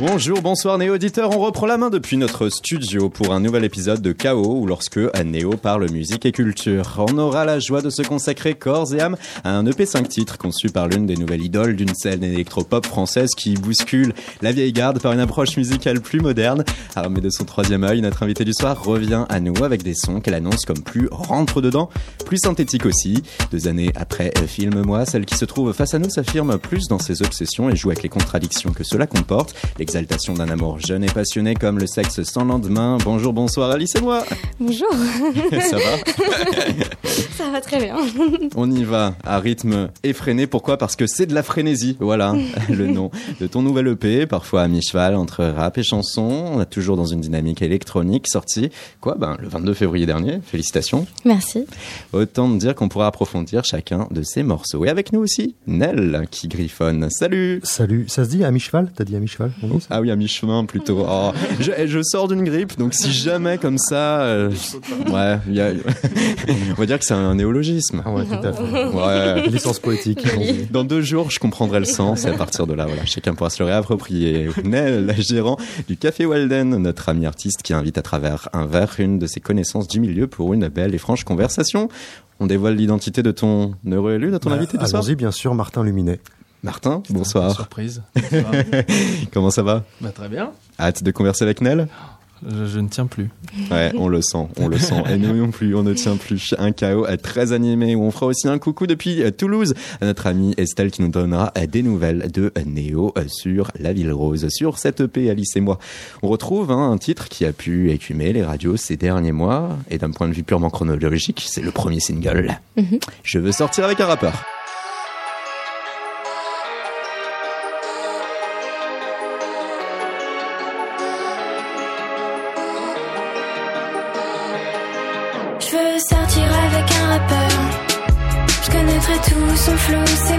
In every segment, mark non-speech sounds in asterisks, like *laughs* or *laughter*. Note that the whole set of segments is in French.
Bonjour, bonsoir Néo auditeurs, on reprend la main depuis notre studio pour un nouvel épisode de Chaos où lorsque Néo parle musique et culture. On aura la joie de se consacrer corps et âme à un EP 5 titres conçu par l'une des nouvelles idoles d'une scène électropop française qui bouscule la vieille garde par une approche musicale plus moderne. Armée de son troisième œil, notre invité du soir revient à nous avec des sons qu'elle annonce comme plus rentre dedans, plus synthétiques aussi. Deux années après Filme-moi, celle qui se trouve face à nous s'affirme plus dans ses obsessions et joue avec les contradictions que cela comporte l'exaltation d'un amour jeune et passionné comme le sexe sans lendemain. Bonjour, bonsoir Alice et moi. Bonjour. *laughs* Ça va *laughs* Ça va très bien. *laughs* On y va à rythme effréné. Pourquoi? Parce que c'est de la frénésie. Voilà le nom de ton nouvel EP, parfois à mi-cheval entre rap et chanson. On est toujours dans une dynamique électronique sortie, quoi Ben le 22 février dernier. Félicitations. Merci. Autant de dire qu'on pourra approfondir chacun de ces morceaux. Et avec nous aussi, Nell qui griffonne. Salut Salut, ça se dit à mi-cheval? T'as dit à mi-cheval? Ah oui, à mi-chemin plutôt. *laughs* Oh, je, je, sors d'une grippe, donc si jamais comme ça, euh, *laughs* ouais, y a, *laughs* on va dire que c'est un néologisme. Ah ouais, tout à fait. Ouais. Licence poétique. Dans deux jours, je comprendrai le sens et à partir de là, voilà, chacun pourra se le réapproprier. Nell, la gérant du Café Walden, notre ami artiste qui invite à travers un verre une de ses connaissances du milieu pour une belle et franche conversation. On dévoile l'identité de ton heureux élu, de ton Bah, invité du soir Allons-y, bien sûr, Martin Luminet. Martin, bonsoir. Surprise. *laughs* Comment ça va? Bah, très bien. Hâte de converser avec Nell Je, je ne tiens plus. Ouais, on le sent, on le sent. Et nous non plus, on ne tient plus. Un chaos très animé où on fera aussi un coucou depuis euh, Toulouse à notre amie Estelle qui nous donnera euh, des nouvelles de Néo euh, sur La Ville Rose. Sur cette EP, Alice et moi, on retrouve hein, un titre qui a pu écumer les radios ces derniers mois. Et d'un point de vue purement chronologique, c'est le premier single. Je veux sortir avec un rappeur. Tout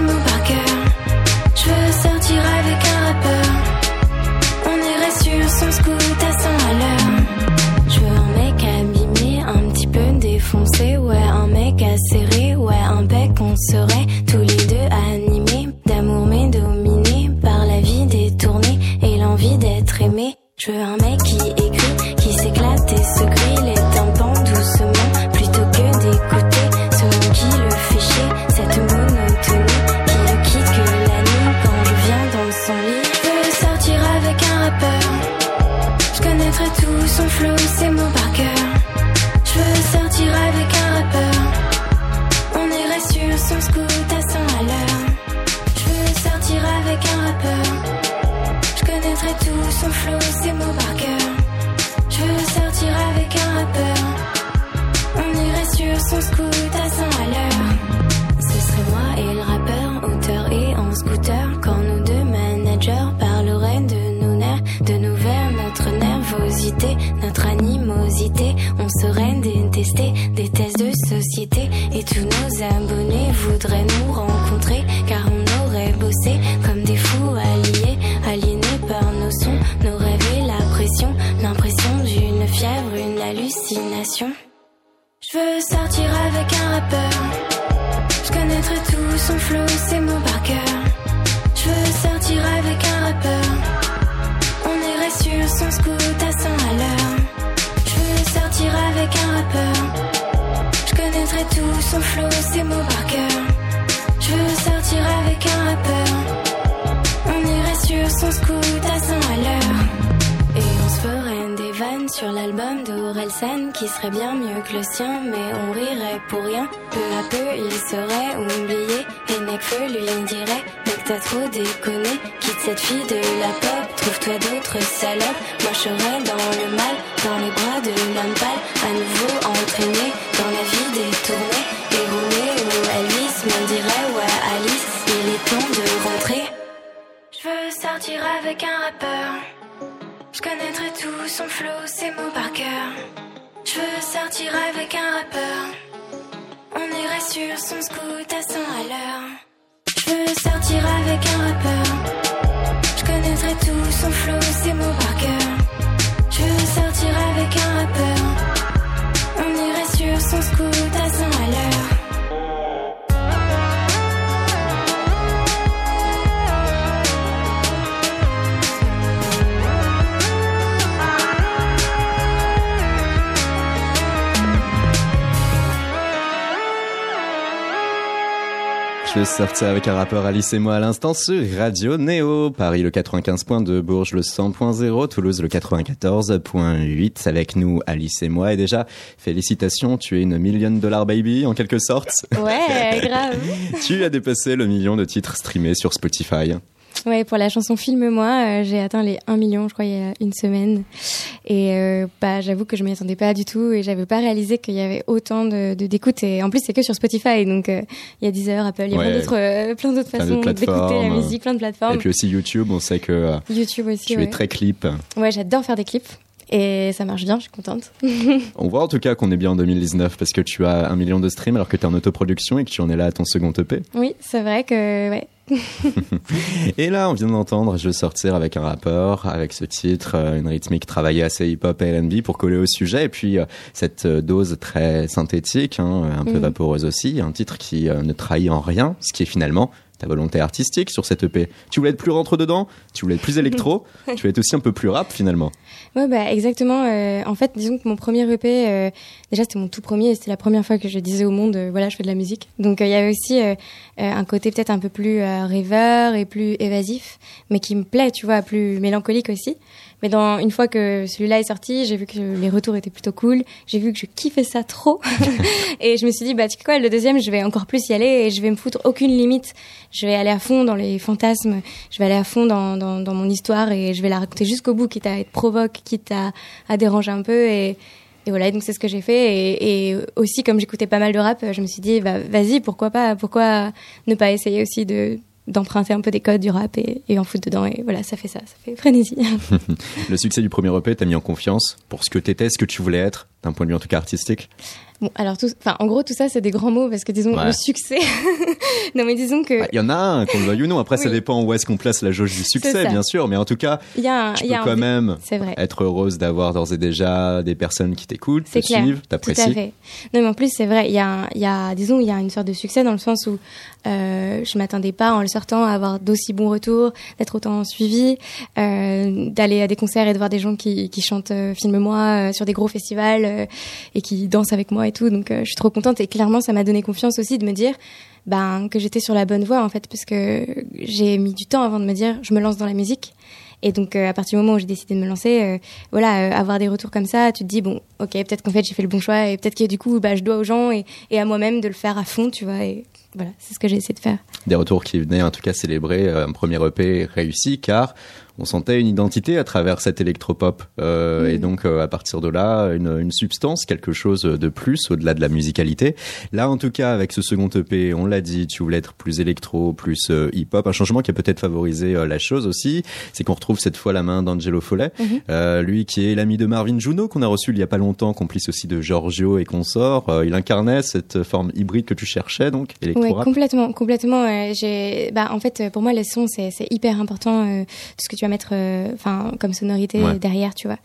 son flow, ses mots par cœur. Je veux sortir avec un rappeur. On irait sur son scoot à 100 à l'heure. Et on se ferait des vannes sur l'album d'Orelsan qui serait bien mieux que le sien, mais on rirait pour rien. Peu à peu, il serait oublié. Et Nekfeu lui dirait Mec, t'as trop déconné. Quitte cette fille de la pop, trouve-toi d'autres salopes. Moi, je serais dans le mal, dans les bras de l'homme pâle. À nouveau entraîné dans la vie détournée. Me dirait Ouais, Alice, il est temps de rentrer. Je veux sortir avec un rappeur. Je connaîtrai tout son flow, ses mots par cœur. Je veux sortir avec un rappeur. On irait sur son scoot à 100 à l'heure. Je veux sortir avec un rappeur. Je connaîtrai tout son flow, ses mots par cœur. Je veux sortir avec un rappeur. On irait sur son scoot à 100 à l'heure. Sortir avec un rappeur Alice et moi à l'instant sur Radio Néo. Paris le 95.2, Bourges le 100.0, Toulouse le 94.8. Avec nous Alice et moi. Et déjà, félicitations, tu es une million dollar baby en quelque sorte. Ouais, grave. *laughs* tu as dépassé le million de titres streamés sur Spotify. Ouais, pour la chanson Filme-moi, euh, j'ai atteint les 1 million, je crois, il y a une semaine. Et euh, bah, j'avoue que je m'y attendais pas du tout et j'avais pas réalisé qu'il y avait autant de d'écoute. Et en plus, c'est que sur Spotify, donc euh, il y a Deezer, Apple, il y a Ouais. plein d'autres, plein d'autres Plein façons d'écouter la musique, plein de Et plateformes. puis aussi YouTube, on sait que YouTube aussi. tu ouais. es très clip. Ouais, j'adore faire des clips. Et ça marche bien, je suis contente. *laughs* On voit en tout cas qu'on est bien en 2019 parce que tu as un million de streams alors que tu es en autoproduction et que tu en es là à ton second EP. Oui, c'est vrai que ouais. *laughs* Et là, on vient d'entendre Je veux sortir avec un rappeur, avec ce titre, euh, une rythmique travaillée assez hip-hop et R&B pour coller au sujet. Et puis, euh, cette euh, dose très synthétique, hein, un peu Mhm. vaporeuse aussi, un titre qui ne trahit en rien, ce qui est finalement ta volonté artistique sur cette EP. Tu voulais être plus rentre-dedans, tu voulais être plus électro, *laughs* tu voulais être aussi un peu plus rap finalement. Ouais, bah exactement. euh, en fait, disons que mon premier EP, euh, déjà c'était mon tout premier, et c'était la première fois que je disais au monde, euh, voilà, je fais de la musique. Donc il y avait aussi un côté peut-être un peu plus rêveur et plus évasif, mais qui me plaît, tu vois, plus mélancolique aussi. Mais dans une fois que celui-là est sorti, j'ai vu que les retours étaient plutôt cool. J'ai vu que je kiffais ça trop, *laughs* et je me suis dit, bah tu sais quoi, le deuxième, je vais encore plus y aller et je vais me foutre aucune limite. Je vais aller à fond dans les fantasmes, je vais aller à fond dans, dans, dans mon histoire et je vais la raconter jusqu'au bout, quitte à être provoque, quitte à, à déranger un peu. Et, et voilà, donc c'est ce que j'ai fait. Et, et aussi, comme j'écoutais pas mal de rap, je me suis dit, bah, vas-y, pourquoi pas Pourquoi ne pas essayer aussi de d'emprunter un peu des codes du rap et, et en foutre dedans et voilà ça fait ça ça fait frénésie *laughs* *laughs* Le succès du premier EP t'a mis en confiance pour ce que t'étais, ce que tu voulais être, d'un point de vue en tout cas artistique? bon alors tout enfin en gros tout ça c'est des grands mots parce que disons Ouais. le succès *laughs* non mais disons que Bah, Il y en a un, qu'on le veuille ou non. Après, ça dépend où est-ce qu'on place la jauge du succès, bien sûr. Mais en tout cas, il y a un tu il peux y a un quand même c'est vrai être heureuse d'avoir d'ores et déjà des personnes qui t'écoutent, te clair. suivent, t'apprécient. Non, mais en plus, c'est vrai, il y a, un- il y a, disons, il y a une sorte de succès dans le sens où euh, je m'attendais pas en le sortant à avoir d'aussi bons retours, d'être autant suivi, euh, d'aller à des concerts et de voir des gens qui, chantent euh, Filme-moi euh, sur des gros festivals euh, et qui dansent avec moi et tout. Donc, je suis trop contente et clairement, ça m'a donné confiance aussi de me dire ben, que j'étais sur la bonne voie en fait, parce que j'ai mis du temps avant de me dire je me lance dans la musique. Et donc, à partir du moment où j'ai décidé de me lancer, voilà, avoir des retours comme ça, tu te dis, bon, ok, peut-être qu'en fait, j'ai fait le bon choix et peut-être que du coup, bah, je dois aux gens et, à moi-même de le faire à fond, tu vois. Voilà, c'est ce que j'ai essayé de faire. Des retours qui venaient en tout cas célébrer euh, un premier EP réussi car on sentait une identité à travers cet électropop. Euh. Et donc, euh, à partir de là, une, une substance, quelque chose de plus au-delà de la musicalité. Là, en tout cas, avec ce second EP, on l'a dit, tu voulais être plus électro, plus euh, hip-hop. Un changement qui a peut-être favorisé euh, la chose aussi, c'est qu'on retrouve cette fois la main d'Angelo Follet, Mhm. euh, lui qui est l'ami de Marvin Juno, qu'on a reçu il y a pas longtemps, complice aussi de Giorgio et consorts. Euh, il incarnait cette forme hybride que tu cherchais, donc, Ouais, complètement, complètement. euh, j'ai, bah, en fait, pour moi, les sons, c'est, c'est hyper important. euh, tout ce que tu vas mettre, euh, enfin, comme sonorité Ouais. derrière, tu vois.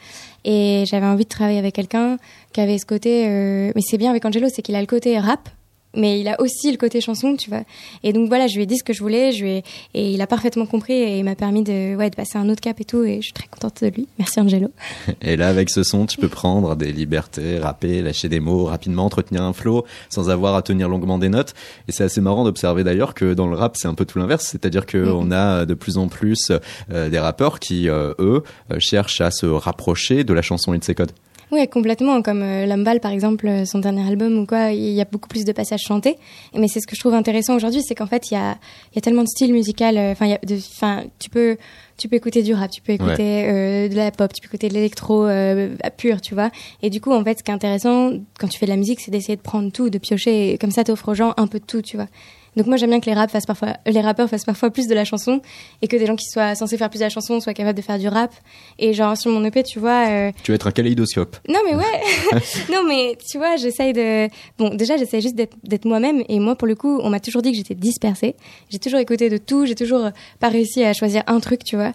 Et j'avais envie de travailler avec quelqu'un qui avait ce côté. euh, mais c'est bien avec Angelo, c'est qu'il a le côté rap. Mais il a aussi le côté chanson, tu vois. Et donc voilà, je lui ai dit ce que je voulais, je lui ai... et il a parfaitement compris et il m'a permis de, ouais, de passer un autre cap et tout. Et je suis très contente de lui. Merci Angelo. *laughs* Et là, avec ce son, tu peux prendre des libertés, rapper, lâcher des mots rapidement, entretenir un flow, sans avoir à tenir longuement des notes. Et c'est assez marrant d'observer d'ailleurs que dans le rap, c'est un peu tout l'inverse. C'est-à-dire que Mhm. on a de plus en plus euh, des rappeurs qui, euh, eux, euh, cherchent à se rapprocher de la chanson et de ses codes. Oui, complètement. Comme euh, Lambal, par exemple, euh, son dernier album ou quoi, il y a beaucoup plus de passages chantés. Mais c'est ce que je trouve intéressant aujourd'hui, c'est qu'en fait, il y a, y a tellement de styles musicaux. euh, Enfin, tu peux, tu peux écouter du rap, tu peux écouter euh, de la pop, tu peux écouter de l'électro euh, pur, tu vois. Et du coup, en fait, ce qui est intéressant quand tu fais de la musique, c'est d'essayer de prendre tout, de piocher. Et comme ça, t'offres aux gens un peu de tout, tu vois. Donc moi j'aime bien que les rap fassent parfois, les rappeurs fassent parfois plus de la chanson et que des gens qui soient censés faire plus de la chanson soient capables de faire du rap. Et genre sur mon EP, tu vois, euh, Tu veux être un kaléidoscope. non mais ouais, *laughs* *laughs* non mais tu vois, j'essaye de, bon déjà j'essaye juste d'être d'être moi-même. Et moi pour le coup on m'a toujours dit que j'étais dispersée, j'ai toujours écouté de tout, j'ai toujours pas réussi à choisir un truc, tu vois,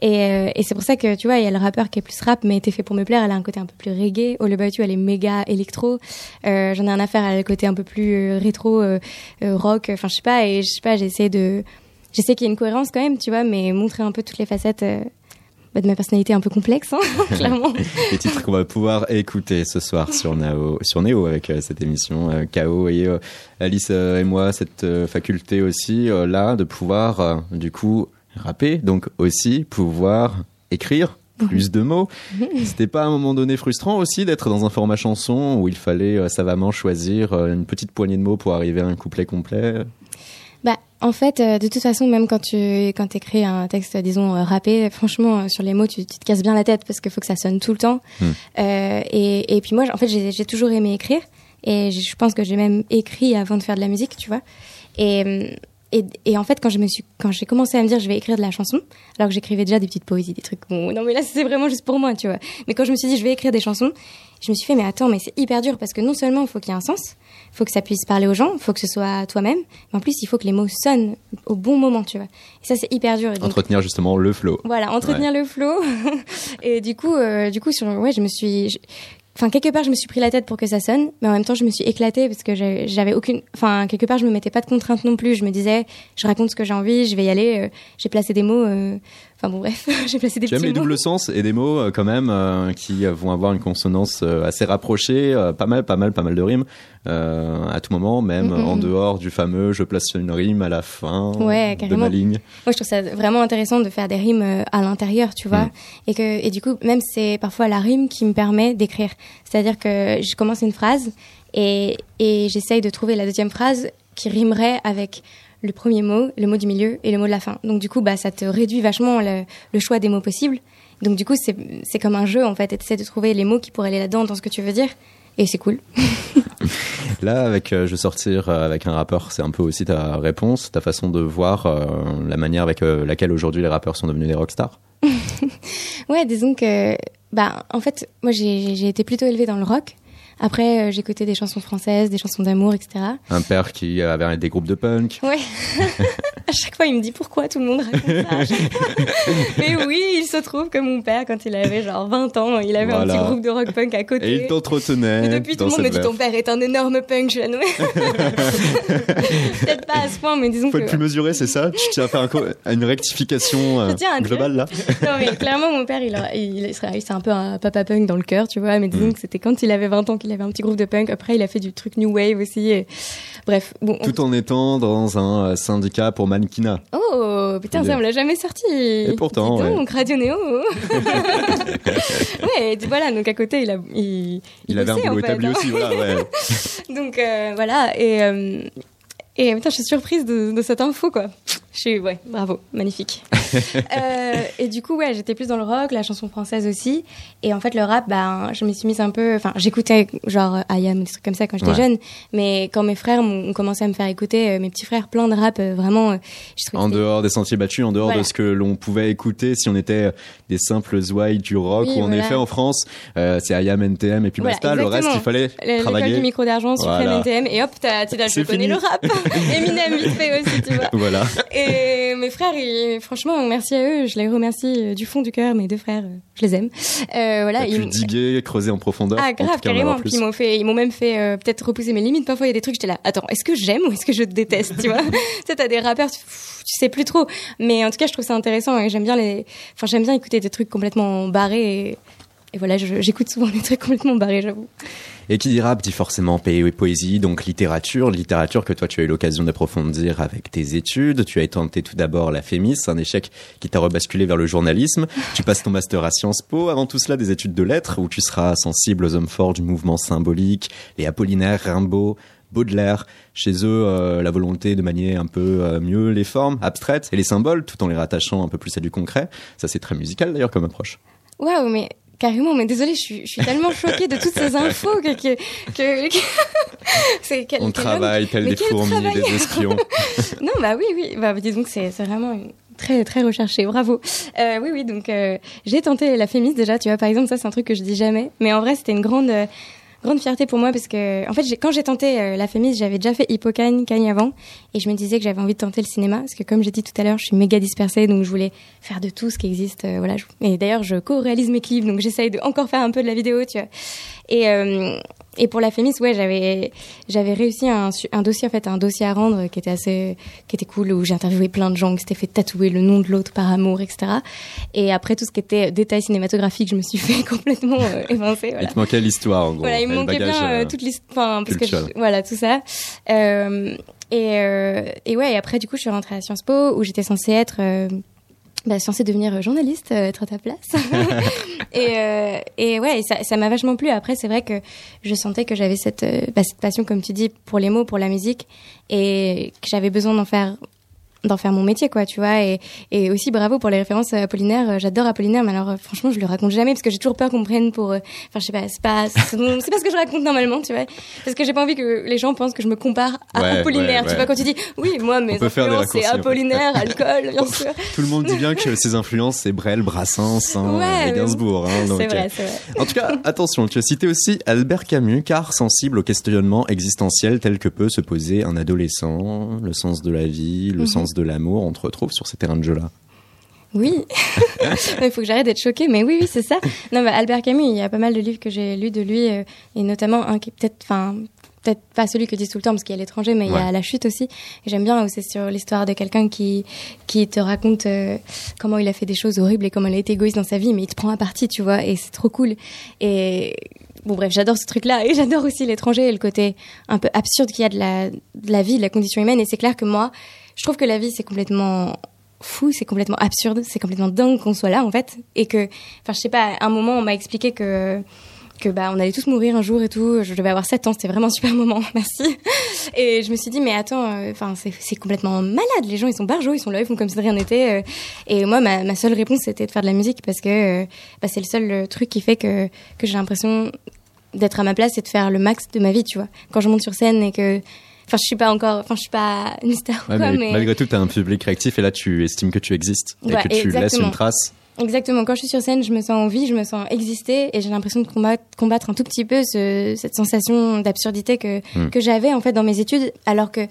et, euh, et c'est pour ça que tu vois il y a le rappeur qui est plus rap mais était fait pour me plaire, elle a un côté un peu plus reggae, All About You elle est méga électro, euh, j'en ai un affaire elle a le côté un peu plus euh, rétro, euh, euh, rock, enfin je sais pas et je sais pas j'essaie de, j'essaie qu'il y ait une cohérence quand même, tu vois, mais montrer un peu toutes les facettes. euh, bah, de ma personnalité un peu complexe, hein, *laughs* clairement. *laughs* Les titres qu'on va pouvoir écouter ce soir sur Nao, sur Néo avec euh, cette émission euh, et euh, Alice et moi cette faculté aussi là de pouvoir du coup rapper donc aussi pouvoir écrire plus de mots. *laughs* C'était pas à un moment donné frustrant aussi d'être dans un format chanson où il fallait euh, savamment choisir euh, une petite poignée de mots pour arriver à un couplet complet? Bah, en fait, euh, de toute façon, même quand tu quand écris un texte, disons euh, rappé, franchement, euh, sur les mots, tu, tu te casses bien la tête parce qu'il faut que ça sonne tout le temps. Hmm. Et, et puis moi, en fait, j'ai toujours aimé écrire et je pense que j'ai même écrit avant de faire de la musique, tu vois. Et et, et en fait, quand je me suis, quand j'ai commencé à me dire, je vais écrire de la chanson, alors que j'écrivais déjà des petites poésies, des trucs. Bon, non, mais là, c'est vraiment juste pour moi, tu vois. Mais quand je me suis dit, je vais écrire des chansons, je me suis fait, mais attends, mais c'est hyper dur parce que non seulement il faut qu'il y ait un sens, il faut que ça puisse parler aux gens, il faut que ce soit toi-même, mais en plus, il faut que les mots sonnent au bon moment, tu vois. Et ça, c'est hyper dur. Donc, Entretenir justement le flow. voilà, entretenir le flow. *laughs* et du coup, euh, du coup, sur, ouais, je me suis, je- enfin quelque part, je me suis pris la tête pour que ça sonne, mais en même temps, je me suis éclatée parce que j'avais aucune, enfin quelque part, je me mettais pas de contraintes non plus. Je me disais, je raconte ce que j'ai envie, je vais y aller. euh, j'ai placé des mots, euh, enfin bon, bref, *laughs* j'ai placé des petits les mots. doubles sens et des mots euh, quand même euh, qui vont avoir une consonance euh, assez rapprochée, pas mal, pas mal, pas mal de rimes à tout moment, même Mm, en dehors du fameux je place une rime à la fin Ouais, de ma ligne. Moi, je trouve ça vraiment intéressant de faire des rimes à l'intérieur, tu vois. Mm. Et que, et du coup, même c'est parfois la rime qui me permet d'écrire. C'est-à-dire que je commence une phrase et, et j'essaye de trouver la deuxième phrase qui rimerait avec le premier mot, le mot du milieu et le mot de la fin. Donc, du coup, bah, ça te réduit vachement le, le choix des mots possibles. Donc, du coup, c'est, comme un jeu, en fait. Et tu de trouver les mots qui pourraient aller là-dedans dans ce que tu veux dire. Et c'est cool. *laughs* *laughs* Là, avec euh, je vais sortir euh, avec un rappeur, c'est un peu aussi ta réponse, ta façon de voir euh, la manière avec laquelle aujourd'hui les rappeurs sont devenus des rockstars. *laughs* Ouais, disons que, bah, en fait, moi, j'ai, j'ai été plutôt élevée dans le rock. Après, euh, j'écoutais des chansons françaises, des chansons d'amour, etc. Un père qui avait des groupes de punk. Ouais. *laughs* à chaque fois, il me dit pourquoi tout le monde raconte ça? *laughs* Mais oui, il se trouve que mon père, quand il avait genre 20 ans, il avait Voilà. un petit groupe de rock punk à côté. Et il t'entretenait. Mais depuis, tout le monde me dit ton père est un énorme punk. Je *laughs* Peut-être pas à ce point, mais disons Faut que. être plus mesuré, c'est ça? Tu tiens à faire un une rectification euh, globale là? Non, mais clairement, mon père, il, a- il, il serait- c'est un peu un papa punk dans le cœur, tu vois. Mais Mm. disons que c'était quand il avait 20 ans qu'il avait un petit groupe de punk. Après, il a fait du truc new wave aussi. et- Bref, bon. on- Tout en étant dans un euh, syndicat pour mannequinat. Oh, putain, ça, on l'a jamais sorti. Et pourtant, donc, Radio Néo. *laughs* ouais, et voilà, donc à côté, il a. Il, Il, avait un bossait, boulot en fait, établi hein. aussi, voilà, ouais. *laughs* Donc, euh, voilà, et. euh, et putain, je suis surprise de, de cette info, quoi. Je suis, ouais, bravo, magnifique. *laughs* euh, et du coup, ouais, j'étais plus dans le rock, la chanson française aussi. Et en fait, le rap, ben, je me suis mise un peu. Enfin, j'écoutais genre IAM, des trucs comme ça quand j'étais Ouais. jeune. Mais quand mes frères ont commencé à me faire écouter, euh, mes petits frères, plein de rap, euh, vraiment. euh, je En dehors des sentiers battus, en dehors Voilà. de ce que l'on pouvait écouter si on était des simples ouailles du rock, Oui, où en effet en France, euh, c'est IAM, NTM et puis Voilà, basta. Le reste, il fallait Le- L'école du travailler. micro d'argent, Supreme Voilà. NTM, et hop, C'est connais fini. le rap. *laughs* Eminem, vite fait aussi, tu vois. Voilà. Et mes frères, ils- franchement, merci à eux, je les remercie euh, du fond du cœur, mes deux frères, euh, je les aime. Euh, voilà, pu ils m'ont- diguer, creuser en profondeur. Ah grave, cas, carrément. ils m'ont fait, ils m'ont même fait euh, peut-être repousser mes limites. Parfois il y a des trucs, j'étais là. Attends, est-ce que j'aime ou est-ce que je déteste, tu vois? *laughs* Tu sais, t'as des rappeurs, tu, pff, tu sais plus trop. Mais en tout cas, je trouve ça intéressant et j'aime bien les, enfin j'aime bien écouter des trucs complètement barrés. Et, et voilà, j'écoute souvent des trucs complètement barrés, j'avoue. Et qui dit rap dit forcément po- poésie, donc littérature. Littérature que toi tu as eu l'occasion d'approfondir avec tes études. Tu as tenté tout d'abord la Fémis, un échec qui t'a rebasculé vers le journalisme. Tu passes ton master à Sciences Po. Avant tout cela, des études de lettres où tu seras sensible aux hommes forts du mouvement symbolique, les Apollinaire, Rimbaud. Baudelaire, chez eux, euh, la volonté de manier un peu euh, mieux les formes abstraites et les symboles, tout en les rattachant un peu plus à du concret. Ça, c'est très musical d'ailleurs comme approche. Waouh, mais carrément, mais désolée, je suis, je suis tellement choquée de toutes ces infos que, que, que, que- *laughs* c'est quel, On quel travaille tel des fourmis, travail des espions. *laughs* Non, bah oui, oui. Bah, que c'est c'est vraiment une- très, très recherché. Bravo. Euh, oui, oui. Donc, euh, j'ai tenté la fémis déjà. Tu vois, par exemple, ça, c'est un truc que je dis jamais. Mais en vrai, c'était une grande, euh, grande fierté pour moi parce que, en fait, quand j'ai tenté euh, la fémis, j'avais déjà fait Hippocane, Cagne avant. Et je me disais que j'avais envie de tenter le cinéma. Parce que, comme j'ai dit tout à l'heure, je suis méga dispersée. Donc, je voulais faire de tout ce qui existe. euh, voilà. Et d'ailleurs, je co-réalise mes clips. Donc, j'essaye de encore faire un peu de la vidéo, tu vois. Et, euh, et pour la Fémis, ouais, j'avais j'avais réussi un, dossier en fait, un dossier à rendre qui était assez qui était cool où j'ai interviewé plein de gens qui s'étaient fait tatouer le nom de l'autre par amour, etc. Et après tout ce qui était détails cinématographiques, je me suis *laughs* fait complètement euh, évincer. Voilà. Il te manquait l'histoire, en gros. Voilà, il me manquait bien euh, euh, toute l'histoire, parce que je- voilà tout ça. Euh, et et ouais, et après du coup, je suis rentrée à Sciences Po où j'étais censée être bah, censée devenir journaliste, euh, être à ta place. *laughs* et, euh, et ouais, et ça, ça m'a vachement plu. Après, c'est vrai que je sentais que j'avais cette, euh, bah, cette passion, comme tu dis, pour les mots, pour la musique, et que j'avais besoin d'en faire d'en faire mon métier quoi tu vois et, et aussi bravo pour les références à Apollinaire Euh, j'adore Apollinaire mais alors euh, franchement je le raconte jamais parce que j'ai toujours peur qu'on me prenne pour euh, enfin je sais pas c'est pas c'est pas ce que je raconte normalement tu vois parce que j'ai pas envie que les gens pensent que je me compare à Ouais, Apollinaire ouais, tu vois quand tu dis oui moi mes influences c'est. Apollinaire *laughs* alcool bien sûr Tout le monde dit bien que ses influences, c'est Brel, Brassens hein, Ouais, et Gainsbourg. Hein, donc, vrai euh, vrai En tout cas, attention, tu as cité aussi Albert Camus, car sensible au questionnement existentiel tel que peut se poser un adolescent, le sens de la vie, le Mhm. sens de l'amour, on te retrouve sur ces terrains de jeu-là. Oui, *laughs* il faut que j'arrête d'être choquée, mais oui, oui, c'est ça. Non, Albert Camus, il y a pas mal de livres que j'ai lus de lui, euh, et notamment un qui peut-être, enfin, peut-être pas celui que je dis tout le temps parce qu'il y a l'étranger, mais il y a La Chute aussi. Et j'aime bien où c'est sur l'histoire de quelqu'un qui qui te raconte euh, comment il a fait des choses horribles et comment il a été égoïste dans sa vie, mais il te prend à partie, tu vois, et c'est trop cool. Et bon, bref, j'adore ce truc-là, et *laughs* j'adore aussi l'étranger et le côté un peu absurde qu'il y a de la de la vie, de la condition humaine. Et c'est clair que moi, je trouve que la vie c'est complètement fou, c'est complètement absurde, c'est complètement dingue qu'on soit là en fait, et que, enfin je sais pas, à un moment on m'a expliqué que que bah on allait tous mourir un jour et tout, je devais avoir 7 ans, c'était vraiment un super moment, *laughs* merci. Et je me suis dit mais attends, euh, enfin c'est complètement malade, les gens ils sont barjots, ils sont là, ils font comme si de rien n'était. euh, et moi ma, seule réponse c'était de faire de la musique parce que euh, bah, c'est le seul truc qui fait que que j'ai l'impression d'être à ma place et de faire le max de ma vie, tu vois. Quand je monte sur scène et que Enfin, je suis pas encore, enfin, je suis pas une star ou quoi, mais, mais, malgré tout, tu as un public réactif et là, tu estimes que tu existes et Ouais, que tu laisses une trace. Exactement. Quand je suis sur scène, je me sens en vie, je me sens exister et j'ai l'impression de combattre, combattre un tout petit peu ce, cette sensation d'absurdité que, Mm. que j'avais en fait dans mes études, alors que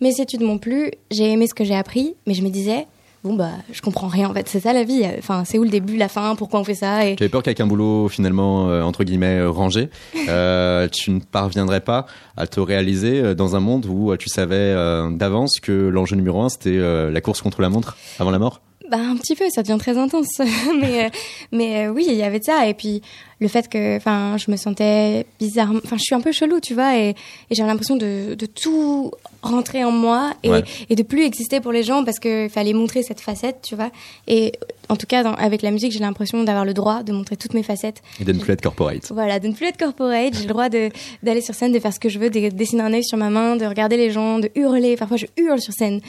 mes études m'ont plu, j'ai aimé ce que j'ai appris, mais je me disais, bon bah, je comprends rien en fait, c'est ça la vie. Enfin, c'est où le début, la fin, pourquoi on fait ça? Et Tu avais peur qu'avec un boulot finalement euh, entre guillemets euh, rangé, *laughs* euh, tu ne parviendrais pas à te réaliser dans un monde où tu savais euh, d'avance que l'enjeu numéro un c'était la course contre la montre avant la mort. Bah un petit peu, ça devient très intense. *laughs* mais euh, mais euh, oui, il y avait de ça et puis le fait que enfin je me sentais bizarre, enfin je suis un peu chelou, tu vois et, et j'avais l'impression de, de tout rentrer en moi et, Ouais. et de plus exister pour les gens parce que fallait montrer cette facette, tu vois. Et en tout cas dans- avec la musique, j'ai l'impression d'avoir le droit de montrer toutes mes facettes. Et de ne plus être corporate. Voilà, de ne plus être corporate, j'ai le droit d'aller sur scène, de faire ce que je veux, de dessiner un œil sur ma main, de regarder les gens, de hurler. Parfois je hurle sur scène.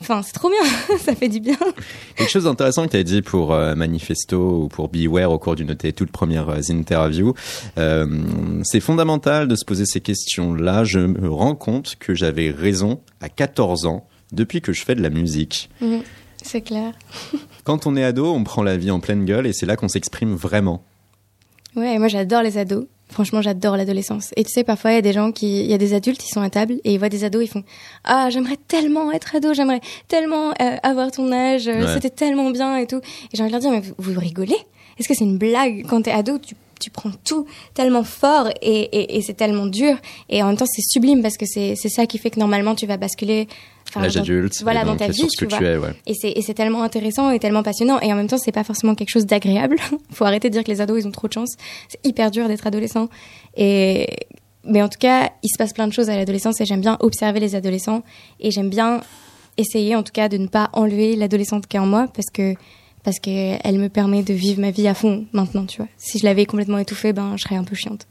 Enfin, c'est trop bien, *laughs* ça fait du bien. Quelque chose d'intéressant que tu as dit pour euh, Manifesto ou pour Beware au cours d'une de tes toutes premières euh, interviews, euh, c'est fondamental de se poser ces questions-là. Je me rends compte que j'avais raison à 14 ans depuis que je fais de la musique. C'est clair. *laughs* Quand on est ado, on prend la vie en pleine gueule et c'est là qu'on s'exprime vraiment. Ouais, moi j'adore les ados. Franchement, j'adore l'adolescence. Et tu sais, parfois il y a des gens qui, il y a des adultes, ils sont à table et ils voient des ados, ils font ah j'aimerais tellement être ado, j'aimerais tellement euh, avoir ton âge, euh, Ouais. c'était tellement bien et tout. Et j'ai envie de leur dire mais vous, vous rigolez? Est-ce que c'est une blague? Quand t'es ado, tu tu prends tout tellement fort et, et, et c'est tellement dur et en même temps c'est sublime parce que c'est c'est ça qui fait que normalement tu vas basculer L'âge adulte, voilà dans ta sur vie ce que tu tu vois. es, ouais. et c'est et c'est tellement intéressant et tellement passionnant. Et en même temps c'est pas forcément quelque chose d'agréable. *laughs* Faut arrêter de dire que les ados ils ont trop de chance. C'est hyper dur d'être adolescent. Et mais en tout cas il se passe plein de choses à l'adolescence et j'aime bien observer les adolescents. Et j'aime bien essayer en tout cas de ne pas enlever l'adolescente qui est en moi parce que parce que elle me permet de vivre ma vie à fond maintenant tu vois. Si je l'avais complètement étouffée ben je serais un peu chiante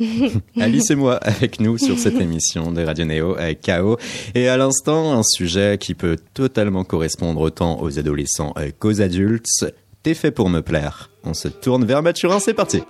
*laughs* Alice et moi avec nous sur cette *laughs* émission de Radio Néo avec KO. Et à l'instant, un sujet qui peut totalement correspondre autant aux adolescents euh, qu'aux adultes. T'es fait pour me plaire. On se tourne vers Mathurin, c'est parti.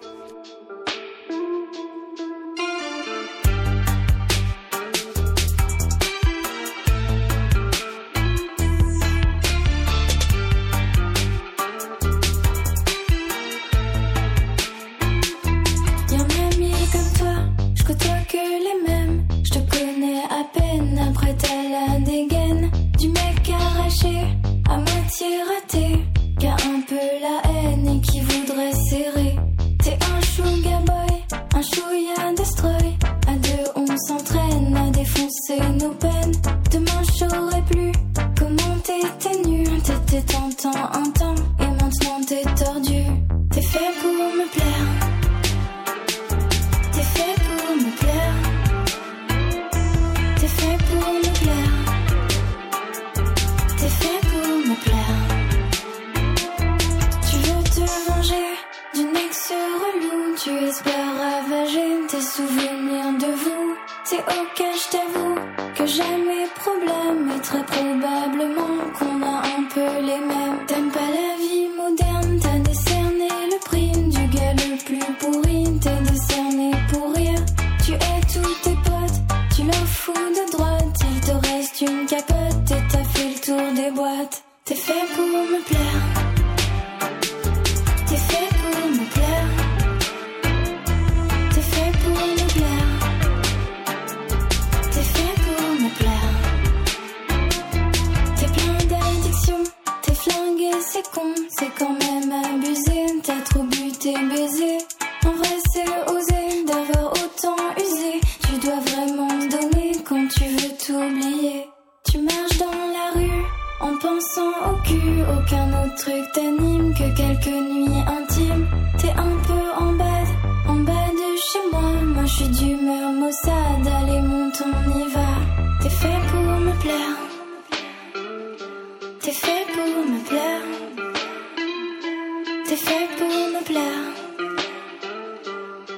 Me plaire.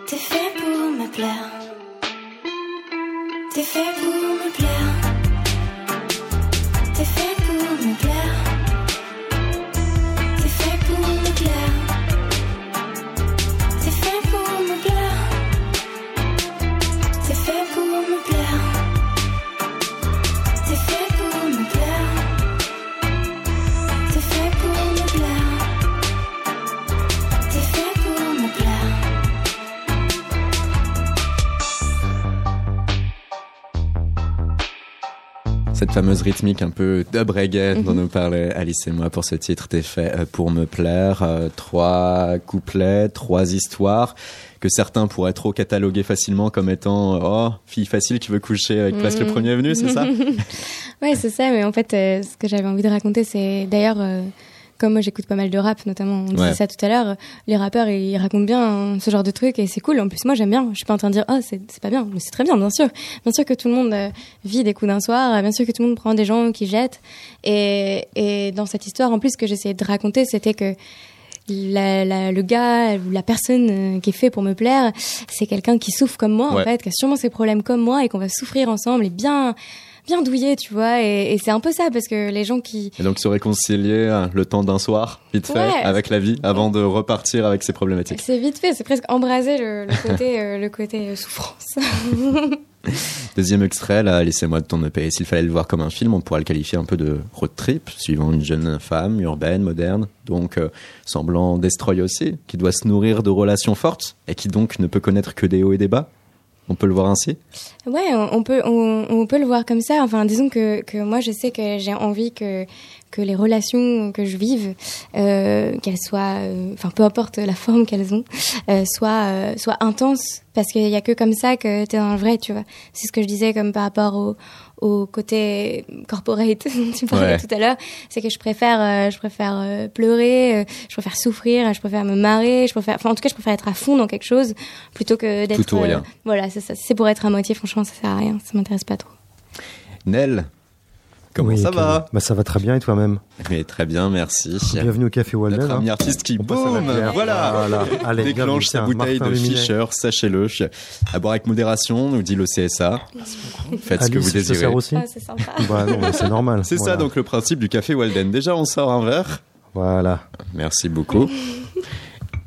T'es fait pour me plaire. T'es fait pour fameuse rythmique un peu dub reggae dont nous parlait Alice et moi pour ce titre T'es fait euh, pour me plaire. Euh, trois couplets, trois histoires que certains pourraient trop cataloguer facilement comme étant oh fille facile qui veut coucher avec presque le premier venu, c'est ça? *laughs* Ouais, c'est ça, mais en fait, euh, ce que j'avais envie de raconter, c'est d'ailleurs, euh, comme moi j'écoute pas mal de rap, notamment, on Ouais. disait ça tout à l'heure, les rappeurs, ils racontent bien hein, ce genre de trucs et c'est cool. En plus, moi j'aime bien. Je suis pas en train de dire, oh, c'est pas bien, mais c'est très bien, bien sûr. Bien sûr que tout le monde euh, vit des coups d'un soir, euh, bien sûr que tout le monde prend des gens qui jettent. Et, et dans cette histoire, en plus, ce que j'essayais de raconter, c'était que la, la- le gars ou la personne euh, qui est fait pour me plaire, c'est quelqu'un qui souffre comme moi, Ouais. en fait, qui a sûrement ses problèmes comme moi et qu'on va souffrir ensemble et bien bien douillé, tu vois. Et, et c'est un peu ça, parce que les gens qui... Et donc se réconcilier euh, le temps d'un soir, vite fait, Ouais. avec la vie, avant de repartir avec ses problématiques. C'est vite fait, c'est presque embraser le, le côté, euh, le côté euh, souffrance. *laughs* Deuxième extrait, là, laissez-moi de ton EP. S'il fallait le voir comme un film, on pourrait le qualifier un peu de road trip, suivant une jeune femme urbaine, moderne, donc euh, semblant destroy aussi, qui doit se nourrir de relations fortes et qui donc ne peut connaître que des hauts et des bas. On peut le voir ainsi? Ouais, on, peut on, on peut le voir comme ça. Enfin, disons que que moi je sais que j'ai envie que que les relations que je vive, euh, qu'elles soient, euh, enfin peu importe la forme qu'elles ont, euh, soient euh, soient intenses parce qu'il y a que comme ça que t'es dans le vrai, tu vois. C'est ce que je disais comme par rapport au au côté corporate *laughs* tu parlais Ouais. tout à l'heure, c'est que je préfère euh, je préfère euh, pleurer, euh, je préfère souffrir, je préfère me marrer, je préfère enfin en tout cas je préfère être à fond dans quelque chose plutôt que d'être Tout ou rien. voilà, c'est ça. C'est pour être à moitié, franchement, ça sert à rien. Ça m'intéresse pas trop. Nel, comment Oui, ça Camille. va bah, Ça va très bien et toi-même Mais très bien, merci. Bienvenue au Café Walden. Notre hein. ami artiste qui, boum, voilà, Voilà. Allez, déclenche sa bouteille Martin de Luminet. Fischer, sachez-le. À boire avec modération, nous dit le CSA. Faites ce que vous désirez. aussi Ah, c'est sympa. *laughs* Bah c'est normal. C'est Voilà. ça donc le principe du café Walden. Déjà, on sort un verre. Voilà. Merci beaucoup.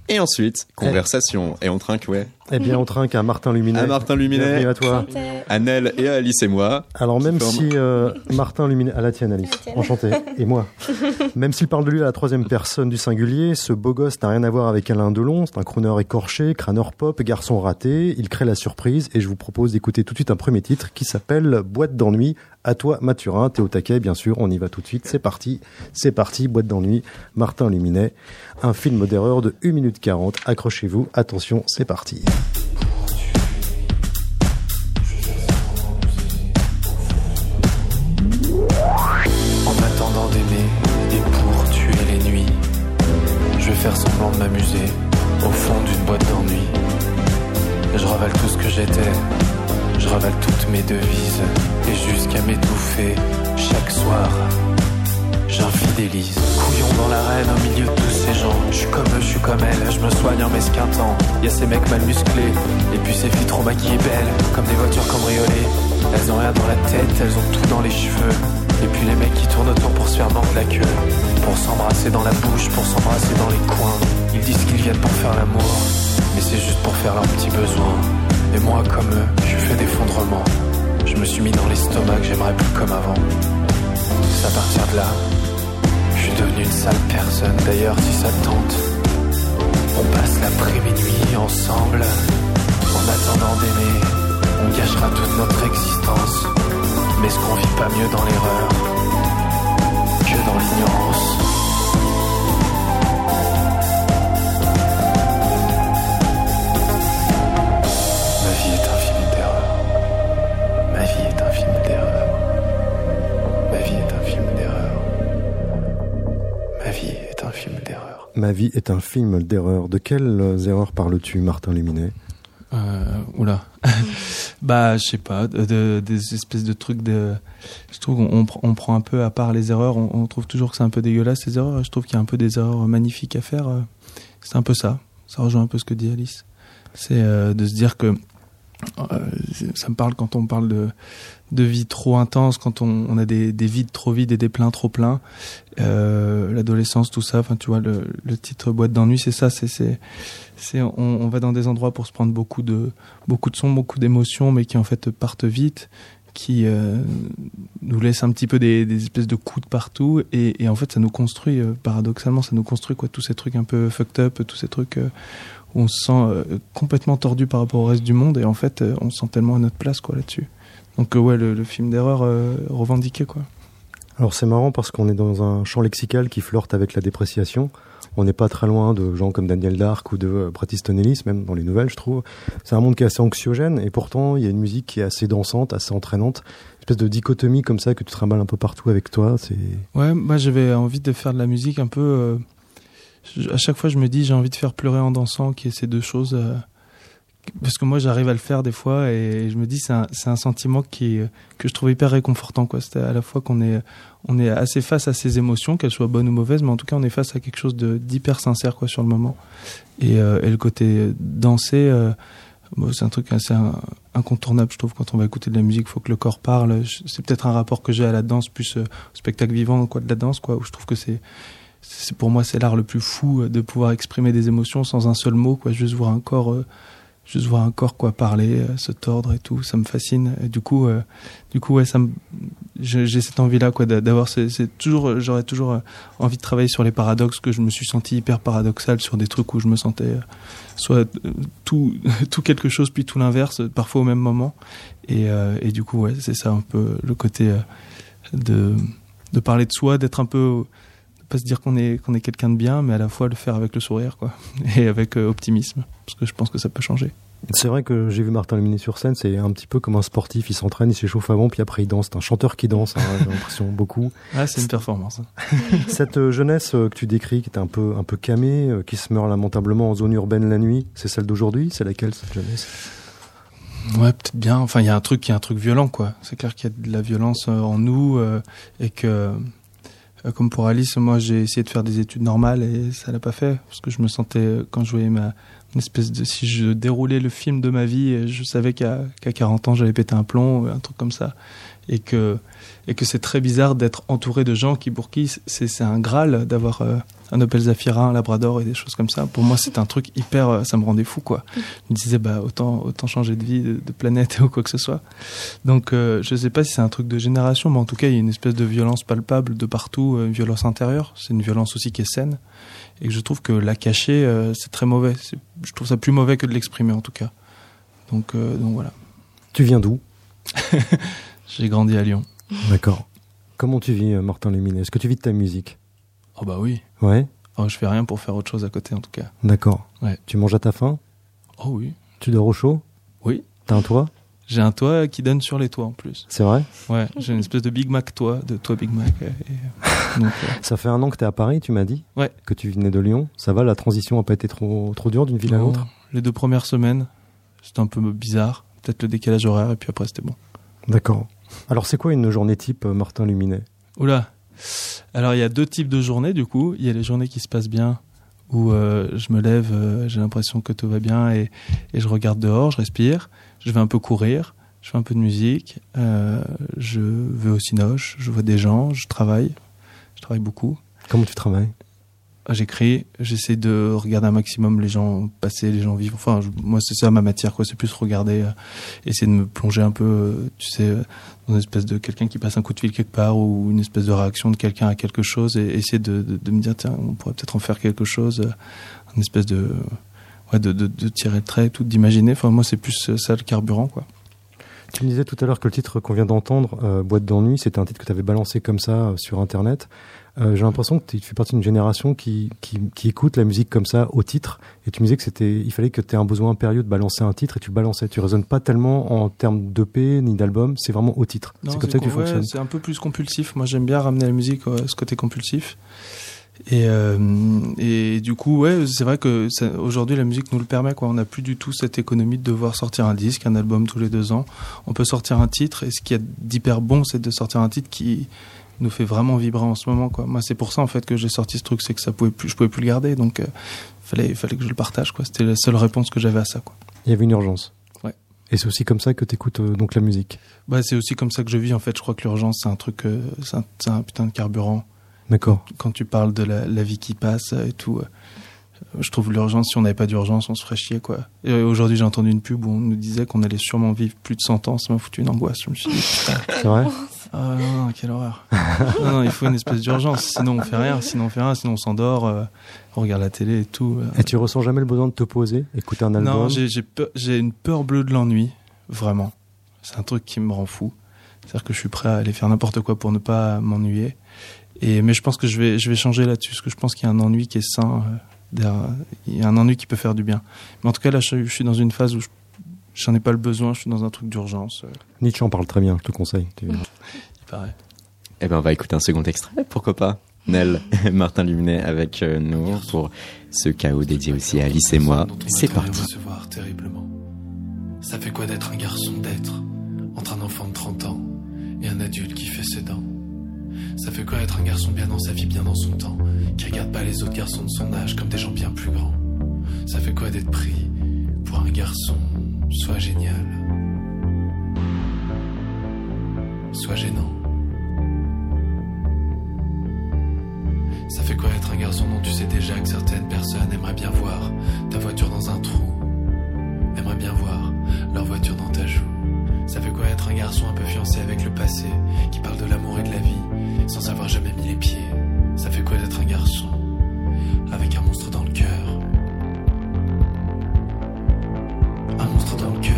Et ensuite, conversation. Et on trinque, ouais. Eh bien, on trinque à Martin Luminet. À Martin Luminet. À toi. À Nel et à Alice et moi. Alors même Forme. si euh, Martin Luminet, à la tienne Alice, tienne. enchanté, et moi. *laughs* Même s'il parle de lui à la troisième personne du singulier, ce beau gosse n'a rien à voir avec Alain Delon, c'est un crooner écorché, crâneur pop, garçon raté, il crée la surprise et je vous propose d'écouter tout de suite un premier titre qui s'appelle Boîte d'ennui. À toi Mathurin, t'es au taquet bien sûr, on y va tout de suite, c'est parti, c'est parti, Boîte d'ennui, Martin Luminet, un film d'erreur de 1 minute 40, accrochez-vous, attention, c'est parti. En attendant d'aimer et pour tuer les nuits, je vais faire semblant de m'amuser au fond d'une boîte d'ennui. Je ravale tout ce que j'étais, je ravale toutes mes devises et jusqu'à m'étouffer chaque soir j'infidélise. Couillon dans l'arène au milieu de tous ces gens. Je suis comme eux, je suis comme elle, je me soigne en m'esquintant. Y a ces mecs mal musclés, et puis ces filles trop maquillées belles, comme des voitures cambriolées. Elles ont rien dans la tête, elles ont tout dans les cheveux. Et puis les mecs qui tournent autour pour se faire mordre la queue. Pour s'embrasser dans la bouche, pour s'embrasser dans les coins. Ils disent qu'ils viennent pour faire l'amour. Mais c'est juste pour faire leurs petits besoins. Et moi, comme eux, je fais d'effondrement. Je me suis mis dans l'estomac j'aimerais plus comme avant. C'est à partir de là, devenu une sale personne. D'ailleurs, si ça te tente, on passe l'après-minuit ensemble. En attendant d'aimer, on gâchera toute notre existence. Mais est-ce qu'on vit pas mieux dans l'erreur que dans l'ignorance Ma vie est un film d'erreur. De quelles erreurs parles-tu, Martin Léminet Euh, oula. *laughs* bah, je sais pas, de- de- des espèces de trucs de. Je trouve qu'on on, pr- on prend un peu à part les erreurs. On, trouve toujours que c'est un peu dégueulasse les erreurs. Je trouve qu'il y a un peu des erreurs magnifiques à faire. euh. C'est un peu ça. Ça rejoint un peu ce que dit Alice. C'est euh, de se dire que euh, ça me parle quand on parle de de vie trop intense, quand on, a des, des vides trop vides et des pleins trop pleins. Euh, L'adolescence, tout ça. Enfin, tu vois, le, le titre boîte d'ennui, c'est ça. C'est on, va dans des endroits pour se prendre beaucoup de beaucoup de sons, beaucoup d'émotions, mais qui en fait partent vite, qui euh, nous laissent un petit peu des, espèces de coups de partout, et, en fait ça nous construit, euh, paradoxalement, ça nous construit quoi, tous ces trucs un peu fucked up, tous ces trucs euh, où on se sent euh, complètement tordu par rapport au reste du monde, et en fait euh, on se sent tellement à notre place quoi là-dessus. Donc euh, ouais, le, le film d'erreur revendiqué quoi. Alors c'est marrant parce qu'on est dans un champ lexical qui flirte avec la dépréciation. On n'est pas très loin de gens comme Daniel Dark ou de Bret Easton Ellis, même dans les nouvelles, je trouve. C'est un monde qui est assez anxiogène et pourtant il y a une musique qui est assez dansante, assez entraînante. Une espèce de dichotomie comme ça que tu trimbales un peu partout avec toi. C'est Ouais, moi j'avais envie de faire de la musique un peu. Euh, à chaque fois, je me dis j'ai envie de faire pleurer en dansant, qui est ces deux choses. euh, parce que moi, j'arrive à le faire des fois, et je me dis c'est un, un sentiment qui est- que je trouve hyper réconfortant. C'est à la fois qu'on est on est assez face à ses émotions, qu'elles soient bonnes ou mauvaises, mais en tout cas, on est face à quelque chose d'hyper sincère quoi sur le moment. Et, euh, et le côté danser. euh, bon, c'est un truc assez in- incontournable, je trouve, quand on va écouter de la musique, il faut que le corps parle. C'est peut-être un rapport que j'ai à la danse, plus euh, au spectacle vivant quoi, de la danse, quoi, où je trouve que c'est, c'est pour moi, c'est l'art le plus fou euh, de pouvoir exprimer des émotions sans un seul mot, quoi, juste voir un corps, euh, juste un corps quoi parler, euh, se tordre et tout, ça me fascine. Du coup, euh, du coup, ouais, ça j'ai cette envie-là, quoi, d'a- d'avoir, c'est toujours, j'aurais toujours envie de travailler sur les paradoxes, que je me suis senti hyper paradoxal sur des trucs où je me sentais soit tout, *laughs* tout quelque chose puis tout l'inverse, parfois au même moment. Et, et du coup, ouais, c'est ça un peu le côté de, de parler de soi, d'être un peu, pas se dire qu'on est qu'on est quelqu'un de bien, mais à la fois le faire avec le sourire, quoi, *laughs* et avec euh, optimisme, parce que je pense que ça peut changer. c'est vrai que j'ai vu Martin Léminet sur scène. C'est un petit peu comme un sportif. Il s'entraîne, il s'échauffe avant, puis après il danse. C'est un chanteur qui danse. hein, j'ai l'impression *laughs* beaucoup. Ah, c'est une performance. hein. *laughs* Cette euh, jeunesse euh, que tu décris, qui est un peu un peu camée, qui se meurt lamentablement en zone urbaine la nuit, c'est celle d'aujourd'hui. C'est laquelle cette jeunesse? Ouais, peut-être bien. Enfin, il y a un truc, il y a un truc violent, quoi. C'est clair qu'il y a de la violence en nous euh, et que, comme pour Alice, moi, j'ai essayé de faire des études normales et ça l'a pas fait parce que je me sentais euh, quand je voyais ma espèce de si je déroulais le film de ma vie, je savais qu'à qu'à 40 ans, j'allais péter un plomb, un truc comme ça, et que et que c'est très bizarre d'être entouré de gens qui pour qui c'est c'est un graal d'avoir euh, un Opel Zafira, un Labrador et des choses comme ça. Pour moi, c'est un truc hyper, euh, ça me rendait fou, quoi. Je me disais, bah, autant, autant changer de vie, de, de planète *laughs* ou quoi que ce soit. Donc, euh, je sais pas si c'est un truc de génération, mais en tout cas, il y a une espèce de violence palpable de partout, euh, une violence intérieure. C'est une violence aussi qui est saine. Et que je trouve que la cacher, euh, c'est très mauvais. Je trouve ça plus mauvais que de l'exprimer, en tout cas. Donc, euh, donc voilà. Tu viens d'où? *laughs* J'ai grandi à Lyon. D'accord. Comment tu vis, Martin Léminet Est-ce que tu vis de ta musique? Oh bah oui. Ouais. Oh, je fais rien pour faire autre chose à côté, en tout cas. D'accord. Ouais. Tu manges à ta faim? Oh oui. Tu dors au chaud? Oui. T'as un toit? J'ai un toit qui donne sur les toits en plus. C'est vrai? Ouais, j'ai une espèce de Big Mac toit, de toit Big Mac. et- et, donc, euh, *laughs* Ça fait un an que t'es à Paris, tu m'as dit? Ouais. Que tu venais de Lyon? Ça va, la transition a pas été trop, trop dure d'une ville à l'autre? Les deux premières semaines, c'était un peu bizarre. Peut-être le décalage horaire, et puis après, c'était bon. D'accord. Alors c'est quoi une journée type, euh, Martin Luminet? Oula Alors, il y a deux types de journées, du coup. Il y a les journées qui se passent bien, où euh, je me lève, euh, j'ai l'impression que tout va bien, et, je regarde dehors, je respire, je vais un peu courir, je fais un peu de musique, euh, je vais au Cinoche, je vois des gens, je travaille, je travaille beaucoup. Comment tu travailles? J'écris, j'essaie de regarder un maximum les gens passer, les gens vivre. Enfin, moi, c'est ça ma matière, quoi. C'est plus regarder, euh, essayer de me plonger un peu, euh, tu sais, euh, dans une espèce de quelqu'un qui passe un coup de fil quelque part ou une espèce de réaction de quelqu'un à quelque chose et essayer de, de, de me dire, tiens, on pourrait peut-être en faire quelque chose, euh, une espèce de, ouais, de, de, tirer le trait, tout, d'imaginer. Enfin, moi, c'est plus ça le carburant, quoi. Tu me disais tout à l'heure que le titre qu'on vient d'entendre, euh, Boîte d'ennui, c'était un titre que tu avais balancé comme ça sur Internet. Euh, J'ai l'impression que tu fais partie d'une génération qui, qui, qui écoute la musique comme ça au titre. Et tu me disais que c'était, il fallait que tu aies un besoin impérieux de balancer un titre et tu le balançais. Tu raisonnes pas tellement en termes d'EP ni d'album, c'est vraiment au titre. C'est comme ça que tu ouais, fonctionnes. C'est un peu plus compulsif. Moi, j'aime bien ramener la musique à ce côté compulsif. Et, euh, et du coup, ouais, c'est vrai que aujourd'hui, la musique nous le permet. Quoi. On n'a plus du tout cette économie de devoir sortir un disque, un album tous les deux ans. On peut sortir un titre. Et ce qui est d'hyper bon, c'est de sortir un titre qui nous fait vraiment vibrer en ce moment. Quoi. Moi, c'est pour ça en fait que j'ai sorti ce truc, c'est que ça pouvait plus, je pouvais plus le garder. Donc, euh, fallait, fallait que je le partage. Quoi. C'était la seule réponse que j'avais à ça. Quoi. Il y avait une urgence. Ouais. Et c'est aussi comme ça que tu écoutes donc la musique. Bah, c'est aussi comme ça que je vis. En fait, je crois que l'urgence, c'est un truc, euh, c'est un, putain de carburant. D'accord. quand tu parles de la, la vie qui passe et tout, euh, je trouve l'urgence, si on n'avait pas d'urgence, on se ferait chier, quoi. Et euh, aujourd'hui, j'ai entendu une pub où on nous disait qu'on allait sûrement vivre plus de 100 ans, ça m'a foutu une angoisse. Je me suis dit, putain, *laughs* C'est vrai? Ah non, non, quelle horreur. non, non, il faut une espèce d'urgence, sinon on fait rien, sinon on fait rien, sinon on s'endort, euh, on regarde la télé et tout. euh. Et tu ressens jamais le besoin de te poser, écouter un album? Non, j'ai j'ai peur- j'ai une peur bleue de l'ennui, vraiment. C'est un truc qui me rend fou. C'est-à-dire que je suis prêt à aller faire n'importe quoi pour ne pas m'ennuyer. Et mais je pense que je vais je vais changer là-dessus parce que je pense qu'il y a un ennui qui est sain. euh, il y a un ennui qui peut faire du bien. Mais en tout cas là, je, je suis dans une phase où je- j'en ai pas le besoin. Je suis dans un truc d'urgence. Nietzsche en parle très bien, je te conseille. Tu- *laughs* il paraît. Eh ben, on va écouter un second extrait, pourquoi pas. Nel et *laughs* Martin Luminet avec euh, nous pour ce chaos dédié aussi à Alice et moi. C'est parti. recevoir terriblement. Ça fait quoi d'être un garçon d'être entre un enfant de 30 ans et un adulte qui fait ses dents? Ça fait quoi être un garçon bien dans sa vie, bien dans son temps, qui regarde pas les autres garçons de son âge comme des gens bien plus grands Ça fait quoi d'être pris pour un garçon soit génial, soit gênant? Ça fait quoi être un garçon dont tu sais déjà que certaines personnes aimeraient bien voir ta voiture dans un trou, aimeraient bien voir leur voiture dans ta joue? Ça fait quoi être un garçon un peu fiancé avec le passé, qui parle de l'amour et de la vie, sans avoir jamais mis les pieds. Ça fait quoi d'être un garçon avec un monstre dans le cœur. Un monstre dans le cœur.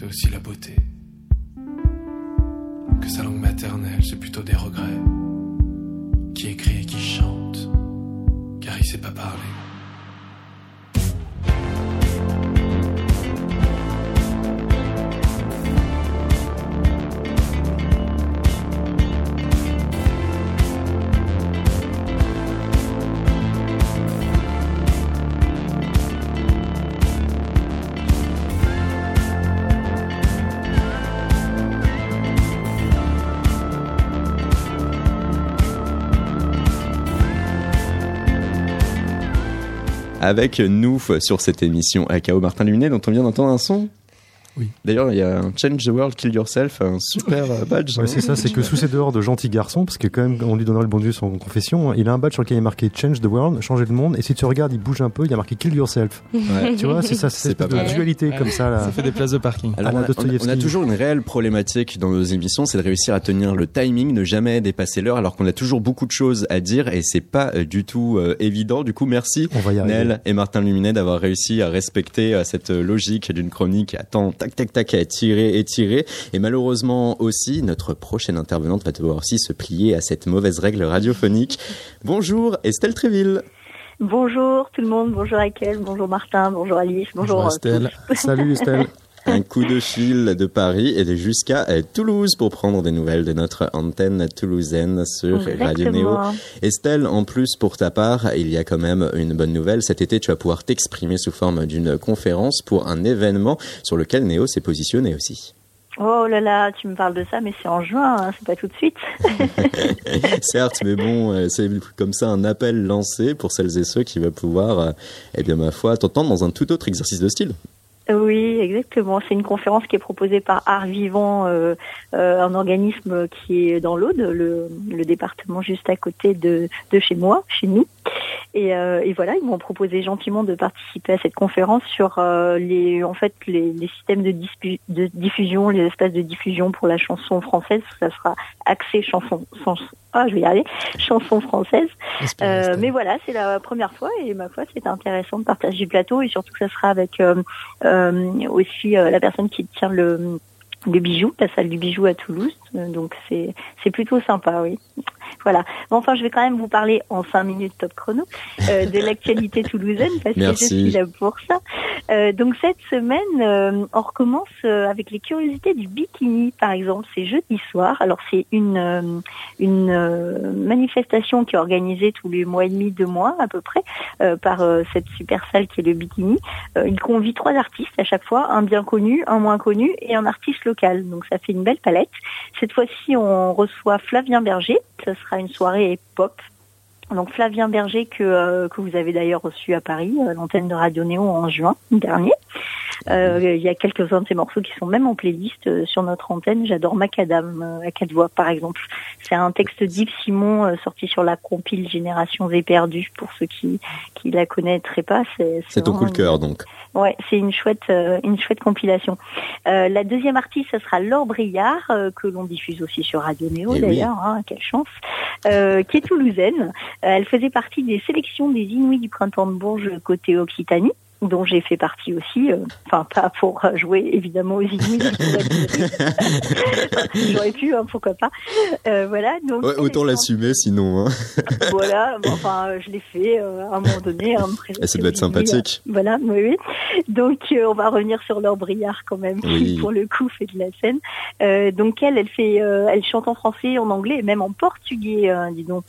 C'est aussi la beauté. Que sa langue maternelle, c'est plutôt des regrets. Qui écrit et qui chante, car il sait pas parler. Avec nous sur cette émission AKO Martin Luminet dont on vient d'entendre un son. Oui. D'ailleurs, il y a un Change the World, Kill Yourself, un super euh, badge. Ouais, c'est ça, c'est que sous ces dehors de gentils garçons, parce que quand même, on lui donnera le bon Dieu son confession, il a un badge sur lequel il est marqué Change the World, changer le monde, et si tu regardes, il bouge un peu, il y a marqué Kill Yourself. *laughs* Ouais. tu vois, c'est ça, C'est pas de mal. dualité comme ça, là. Ça fait des places de parking. Alors, on, a, Dostoïevski. on a toujours une réelle problématique dans nos émissions, c'est de réussir à tenir le timing, ne jamais dépasser l'heure, alors qu'on a toujours beaucoup de choses à dire et c'est pas euh, du tout euh, évident. Du coup, merci On va y arriver. Nel et Martin Luminet d'avoir réussi à respecter euh, cette logique d'une chronique à temps, tac, tac, tac, à tirer et tirer. Et malheureusement aussi, notre prochaine intervenante va devoir aussi se plier à cette mauvaise règle radiophonique. Bonjour Estelle Tréville. Bonjour tout le monde, bonjour Raquel, bonjour Martin, bonjour Alice, bonjour, Bonjour euh, Estelle. *laughs* Salut Estelle. Un coup de fil de Paris et de jusqu'à euh, Toulouse pour prendre des nouvelles de notre antenne toulousaine sur Radio Néo. Exactement. Estelle, en plus pour ta part, il y a quand même une bonne nouvelle. Cet été, tu vas pouvoir t'exprimer sous forme d'une conférence pour un événement sur lequel Néo s'est positionné aussi. Oh là là, tu me parles de ça, mais c'est en juin, hein, c'est pas tout de suite. *laughs* Certes, mais bon, euh, c'est comme ça un appel lancé pour celles et ceux qui vont pouvoir, euh, eh bien ma foi, t'entendre dans un tout autre exercice de style. Oui, exactement. C'est une conférence qui est proposée par Art Vivant, euh, euh, un organisme qui est dans l'Aude, le, le département juste à côté de, de chez moi, chez nous. Et, euh, et voilà, ils m'ont proposé gentiment de participer à cette conférence sur euh, les, en fait, les, les systèmes de, diffusion, les espaces de diffusion pour la chanson française. Ça sera axé chanson, chanson ah, je vais y aller, chanson française. Euh, mais voilà, c'est la première fois et ma foi, c'est intéressant de partager le plateau et surtout que ça sera avec aussi la personne qui tient le le bijou, la salle du bijou à Toulouse. Euh, Donc c'est c'est plutôt sympa, oui. Voilà. Bon, enfin, je vais quand même vous parler en cinq minutes top chrono euh, de *laughs* l'actualité toulousaine parce Merci. que je suis là pour ça. Euh, donc cette semaine, euh, on recommence euh, avec les curiosités du bikini, par exemple. C'est jeudi soir. Alors c'est une euh, une manifestation qui est organisée tous les mois et demi, deux mois à peu près, euh, par euh, cette super salle qui est le bikini. Euh, il convie trois artistes à chaque fois, un bien connu, un moins connu et un artiste local. Donc ça fait une belle palette. Cette fois-ci, on reçoit Flavien Berger. Ce sera une soirée pop. Donc Flavien Berger que euh, vous avez d'ailleurs reçu à Paris, à l'antenne de Radio Néo en juin dernier. Euh, Il y a quelques-uns de ces morceaux qui sont même en playlist euh, sur notre antenne. J'adore Macadam euh, à quatre voix par exemple. C'est un texte d'Yves Simon euh, sorti sur la compile Générations éperdues pour ceux qui qui la connaîtraient pas. C'est C'est ton coup de cœur, donc. Ouais, c'est une chouette, euh, une chouette compilation. Euh, la deuxième artiste, ce sera Laure Briard, euh, que l'on diffuse aussi sur Radio Néo Eh oui. d'ailleurs, hein, quelle chance, euh, qui est toulousaine. Euh, elle faisait partie des sélections des Inuits du printemps de Bourges côté Occitanie dont j'ai fait partie aussi, euh, enfin pas pour jouer évidemment aux Inuits, *laughs* *laughs* j'aurais pu, hein, pourquoi pas. Euh, voilà, donc Ouais, autant l'assumer, sinon. Hein. *laughs* voilà, bon, enfin, je l'ai fait euh, à un moment donné. hein, Et ça doit être sympathique. euh, Voilà, oui, oui. Donc, euh, on va revenir sur Laure Briard quand même, Oui. qui pour le coup fait de la scène. Euh, donc, elle, elle fait, euh, elle chante en français, en anglais et même en portugais, euh, dis donc.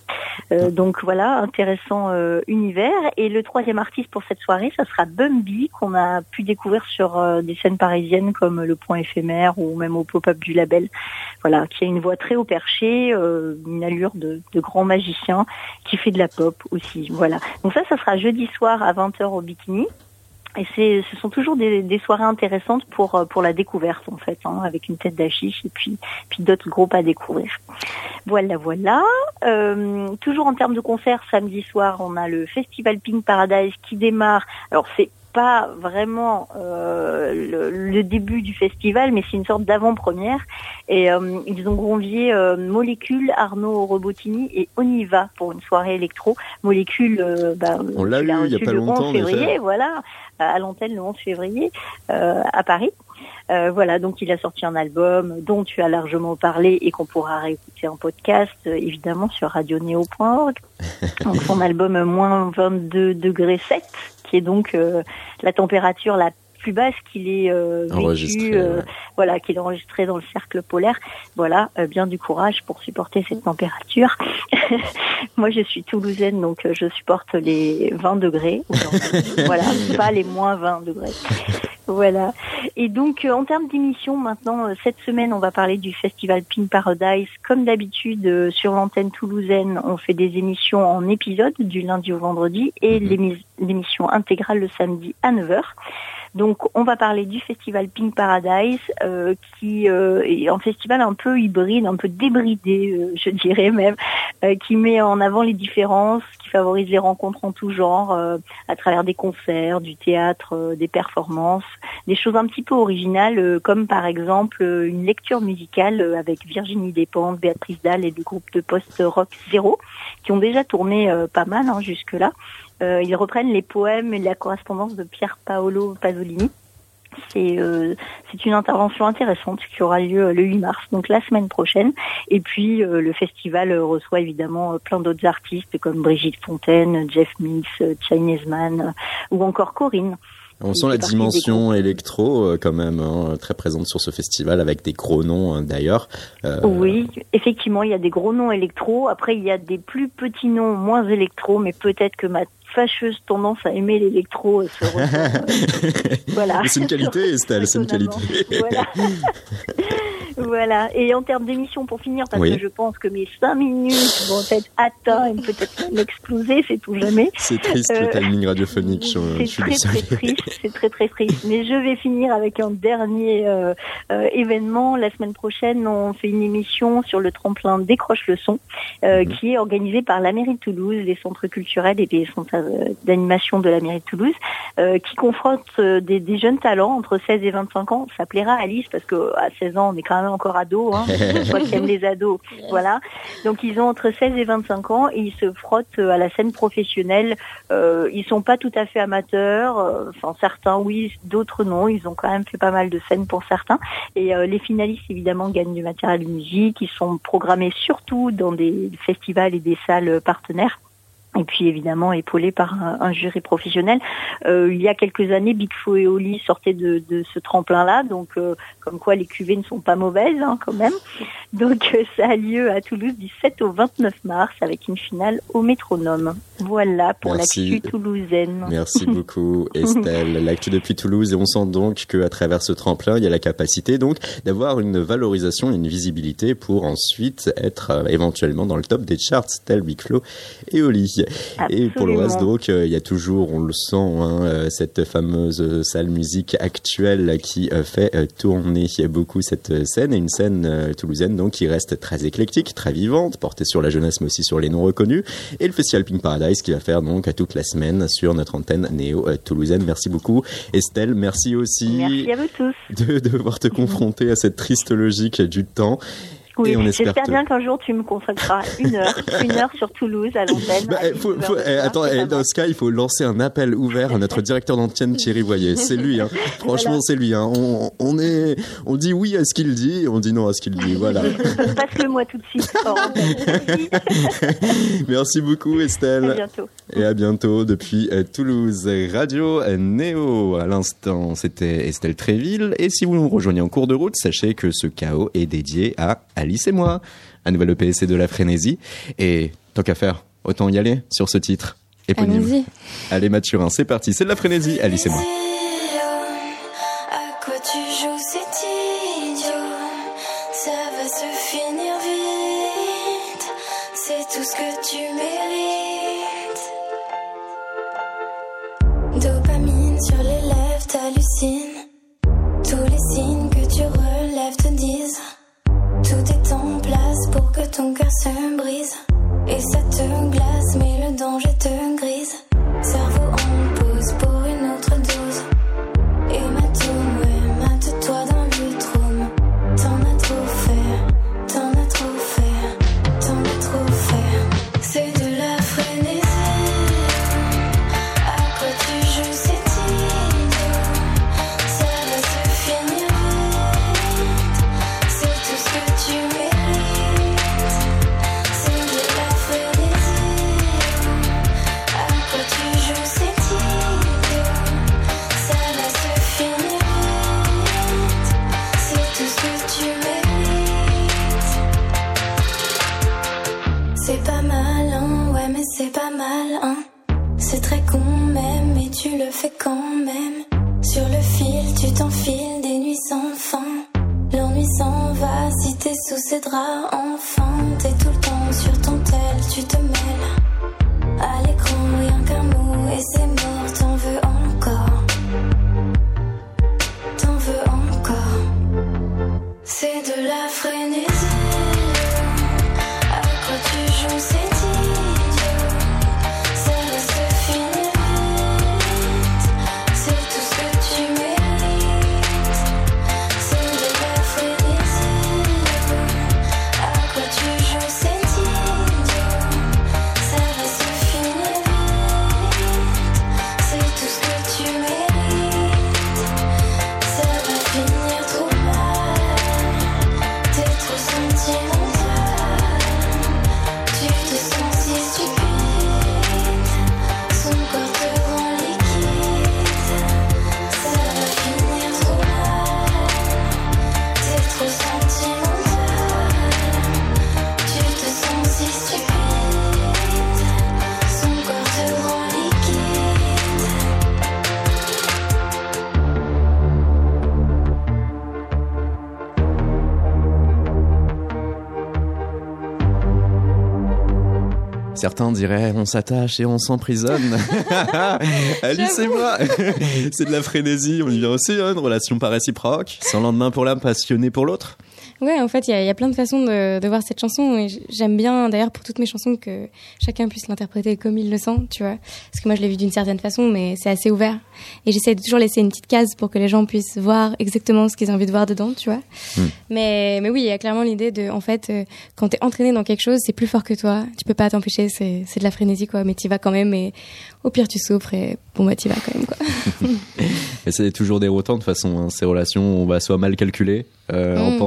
Euh, donc voilà, intéressant euh, univers. Et le troisième artiste pour cette soirée, ça sera Bumby, qu'on a pu découvrir sur euh, des scènes parisiennes comme Le Point éphémère ou même au pop-up du label. Voilà, qui a une voix très haut perché, euh, une allure de, de grand magicien, qui fait de la pop aussi. Voilà. Donc ça, ça sera jeudi soir à 20h au Bikini. Et c'est, ce sont toujours des, des soirées intéressantes pour euh, pour la découverte en fait, hein, avec une tête d'affiche et puis puis d'autres groupes à découvrir. Voilà, voilà. Euh, toujours en termes de concerts, samedi soir, on a le Festival Pink Paradise qui démarre. Alors c'est pas vraiment euh, le, le début du festival, mais c'est une sorte d'avant-première. Et euh, ils ont convié euh, Molécule, Arnaud Robotini et Oniva pour une soirée électro. Molécule, euh, bah, On l'a eu il y a reçu pas le longtemps, 11 février, voilà, à l'antenne le 11 février euh, à Paris. Euh, voilà, donc il a sorti un album dont tu as largement parlé et qu'on pourra réécouter en podcast, euh, évidemment sur radioneo.org. *laughs* donc son album moins 22 degrés 7, qui est donc euh, la température la plus basse qu'il ait euh, vécu, euh, voilà, qu'il ait enregistré dans le cercle polaire. Voilà, euh, bien du courage pour supporter cette température. *laughs* Moi, je suis toulousaine, donc je supporte les 20 degrés. *laughs* voilà, pas les moins 20 degrés. Voilà. Et donc, en termes d'émissions, maintenant, cette semaine, on va parler du festival Pink Paradise. Comme d'habitude, sur l'antenne toulousaine, on fait des émissions en épisode du lundi au vendredi et mhm. l'émission intégrale le samedi à 9h. Donc on va parler du festival Pink Paradise, euh, qui euh, est un festival un peu hybride, un peu débridé, euh, je dirais même, qui met en avant les différences, qui favorise les rencontres en tout genre, à travers des concerts, du théâtre, des performances, des choses un petit peu originales, comme par exemple une lecture musicale avec Virginie Despentes, Béatrice Dalle et du groupe de post-rock Zéro, qui ont déjà tourné pas mal hein, jusque-là. Euh, ils reprennent les poèmes et la correspondance de Pier Paolo Pasolini. C'est euh, c'est une intervention intéressante qui aura lieu euh, le 8 mars, donc la semaine prochaine. Et puis le festival reçoit évidemment plein d'autres artistes comme Brigitte Fontaine, Jeff Mills, Chinese Man ou encore Corinne. On sent la dimension électro quand même hein, très présente sur ce festival avec des gros noms hein, d'ailleurs. Oui, effectivement, il y a des gros noms électro. Après, il y a des plus petits noms moins électro, mais peut-être que ma fâcheuse tendance à aimer l'électro se *laughs* voilà. C'est une qualité, *laughs* Estelle, c'est une qualité. Voilà. *laughs* voilà. Et en termes d'émission, pour finir, parce que je pense que mes cinq minutes vont être atteintes et peut-être même exploser, c'est tout jamais. C'est triste le euh, timing radiophonique. C'est très très triste, c'est très très triste. Mais je vais finir avec un dernier euh, euh, événement. La semaine prochaine, on fait une émission sur le tremplin Décroche le son, mhm. qui est organisée par la mairie de Toulouse, les centres culturels et les centres d'animation de la mairie de Toulouse, qui confronte des, des, jeunes talents entre 16 et 25 ans. Ça plaira à Alice parce que à 16 ans, on est quand même encore ado, hein, *laughs* aiment les ados. Voilà. Donc ils ont entre 16 et 25 ans et ils se frottent à la scène professionnelle. Euh, ils sont pas tout à fait amateurs, euh, enfin certains oui, d'autres non. Ils ont quand même fait pas mal de scènes pour certains. Et euh, les finalistes évidemment gagnent du matériel de musique. Ils sont programmés surtout dans des festivals et des salles partenaires et puis évidemment épaulé par un, jury professionnel. Euh, il y a quelques années, Big Flo et Oli sortaient de, de ce tremplin-là, donc euh, comme quoi les cuvées ne sont pas mauvaises hein, quand même. Donc euh, ça a lieu à Toulouse du 7 au 29 mars avec une finale au métronome. Voilà pour l'actu toulousaine. Merci *laughs* beaucoup Estelle. L'actu depuis Toulouse et on sent donc qu'à travers ce tremplin, il y a la capacité donc d'avoir une valorisation, une visibilité pour ensuite être euh, éventuellement dans le top des charts tel Big Flo et Oli. Et pour le reste, donc, euh, il y a toujours, on le sent, hein, euh, cette fameuse salle musique actuelle qui euh, fait tourner beaucoup cette scène et une scène toulousaine donc qui reste très éclectique, très vivante, portée sur la jeunesse mais aussi sur les non reconnus. Et le festival Pink Paradise qui va faire donc toute la semaine sur notre antenne néo toulousaine. Merci beaucoup, Estelle. Merci aussi. Merci à vous tous. De devoir te confronter à cette triste logique du temps. Oui, j'espère bien qu'un jour tu me consacreras une heure, une heure sur Toulouse à l'antenne. Bah, eh, attends, eh, dans ce cas, il faut lancer un appel ouvert à notre directeur d'antenne Thierry Voyer. C'est lui, hein. *laughs* franchement, c'est lui. Hein. On, on, est, on dit oui à ce qu'il dit, et on dit non à ce qu'il dit. Voilà. *laughs* Passe-le moi tout de suite. *laughs* Merci beaucoup, Estelle. À bientôt. Et à bientôt depuis euh, Toulouse. Radio Néo. À l'instant, c'était Estelle Tréville. Et si vous nous rejoignez en cours de route, sachez que ce chaos est dédié à Alice et moi. Un nouvel EPC de la frénésie. Et tant qu'à faire, autant y aller sur ce titre éponyme. Allez Mathurin, c'est parti, c'est de la frénésie, Alice et moi. Ton cœur se brise. Et ça te glace, mais le danger te Certains diraient on s'attache et on s'emprisonne. *laughs* Alice et moi, c'est de la frénésie. On y vient aussi, hein, une relation pas réciproque, sans lendemain pour l'un, passionné pour l'autre. Ouais, en fait, il y, a- il y a plein de façons de, de voir cette chanson et j'aime bien d'ailleurs pour toutes mes chansons que chacun puisse l'interpréter comme il le sent, tu vois. Parce que moi, je l'ai vu d'une certaine façon, mais c'est assez ouvert. Et j'essaie de toujours laisser une petite case pour que les gens puissent voir exactement ce qu'ils ont envie de voir dedans, tu vois. Hmm. Mais, mais oui, il y a clairement l'idée de, en fait, euh, quand t'es entraîné dans quelque chose, c'est plus fort que toi. Tu peux pas t'empêcher, c'est c'est de la frénésie, quoi. Mais t'y vas quand même et au pire, tu souffres et bon, bah, t'y vas quand même, quoi. *laughs* Et c'est toujours déroutant de toute façon, hein, ces relations on va soit mal calculer, euh, en Mm.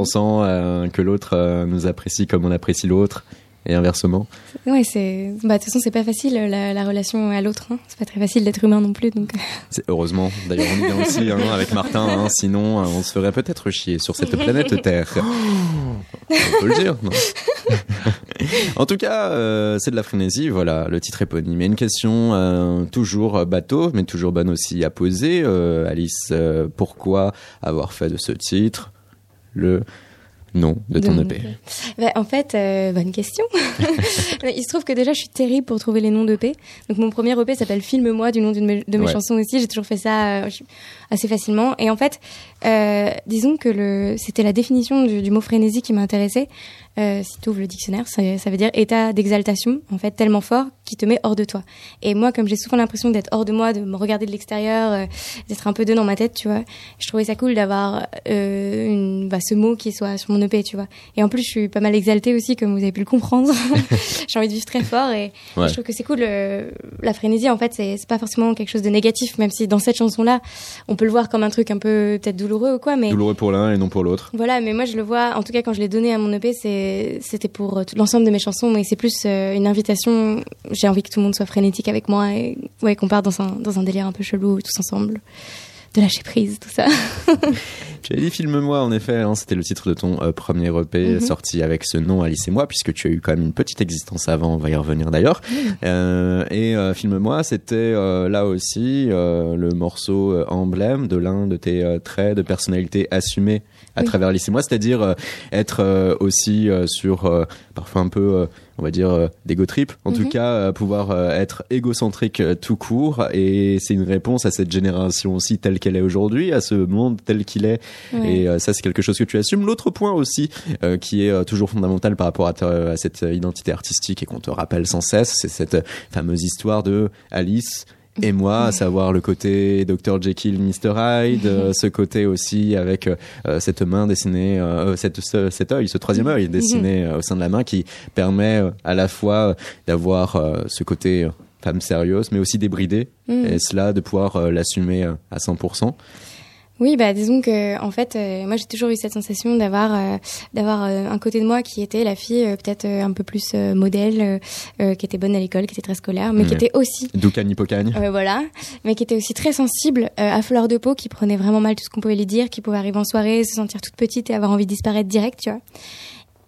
Euh, que l'autre euh, nous apprécie comme on apprécie l'autre, et inversement. Ouais, c'est, bah, de toute façon, c'est pas facile, la, la relation à l'autre, hein. C'est pas très facile d'être humain non plus, donc. *laughs* C'est heureusement. D'ailleurs, on y vient aussi hein, avec Martin. hein, sinon, euh, on se ferait peut-être chier sur cette planète Terre. *laughs* On peut le dire. non *laughs* en tout cas, euh, c'est de la frénésie. Voilà, le titre éponyme. Et une question euh, toujours bateau, mais toujours bonne aussi à poser. Euh, Alice, pourquoi avoir fait de ce titre le nom de ton EP bah, en fait, euh, bonne question. *laughs* Il se trouve que déjà, je suis terrible pour trouver les noms d'EP. Donc, mon premier EP s'appelle Filme-moi, du nom d'une de mes Ouais. chansons aussi. J'ai toujours fait ça euh, je- assez facilement. Et en fait, euh, disons que le, c'était la définition du, du mot frénésie qui m'intéressait. Euh, si tu ouvres le dictionnaire, ça, ça veut dire état d'exaltation, en fait, tellement fort qui te met hors de toi. Et moi, comme j'ai souvent l'impression d'être hors de moi, de me regarder de l'extérieur, euh, d'être un peu deux dans ma tête, tu vois, je trouvais ça cool d'avoir euh, une, bah, ce mot qui soit sur mon EP, tu vois. Et en plus, je suis pas mal exaltée aussi, comme vous avez pu le comprendre. *laughs* *laughs* j'ai envie de vivre très fort et, Ouais. et je trouve que c'est cool. la frénésie, en fait, c'est c'est pas forcément quelque chose de négatif, même si dans cette chanson-là, on peut le voir comme un truc un peu peut-être douloureux ou quoi, mais Douloureux pour l'un et non pour l'autre. voilà, mais moi je le vois, en tout cas quand je l'ai donné à mon EP, c'était pour euh, l'ensemble de mes chansons, mais c'est plus euh, une invitation. J'ai envie que tout le monde soit frénétique avec moi et ouais, qu'on parte dans un, dans un délire un peu chelou tous ensemble. De lâcher prise, tout ça. *laughs* Tu as dit Filme-moi, en effet, hein, c'était le titre de ton euh, premier EP Mhm. sorti avec ce nom Alice et moi, puisque tu as eu quand même une petite existence avant, on va y revenir d'ailleurs. Euh, et euh, Filme-moi, c'était là aussi le morceau emblème de l'un de tes traits de personnalité assumés à Oui. travers Alice et moi, c'est-à-dire être aussi sur parfois un peu, on va dire, euh, d'ego trip, en tout Mhm. cas euh, pouvoir euh, être égocentrique tout court, et c'est une réponse à cette génération aussi telle qu'elle est aujourd'hui, à ce monde tel qu'il est Ouais. et euh, ça, c'est quelque chose que tu assumes. L'autre point aussi, euh, qui est toujours fondamental par rapport à, ta- à cette identité artistique et qu'on te rappelle sans cesse, c'est cette fameuse histoire de Alice et moi, à savoir le côté Dr Jekyll, Mr Hyde, *laughs* euh, ce côté aussi avec euh, euh, cette main dessinée, euh, cette, ce- cet œil, ce troisième œil *laughs* dessiné au sein de la main qui permet à la fois d'avoir ce côté femme sérieuse, mais aussi débridée, Mm. et cela de pouvoir l'assumer à 100%. Oui, bah disons que en fait, euh, moi j'ai toujours eu cette sensation d'avoir euh, d'avoir euh, un côté de moi qui était la fille euh, peut-être euh, un peu plus euh, modèle, qui était bonne à l'école, qui était très scolaire, mais qui était aussi Doucan Hippocagne. Euh, voilà, mais qui était aussi très sensible, euh, à fleur de peau, qui prenait vraiment mal tout ce qu'on pouvait lui dire, qui pouvait arriver en soirée, se sentir toute petite et avoir envie de disparaître direct, tu vois.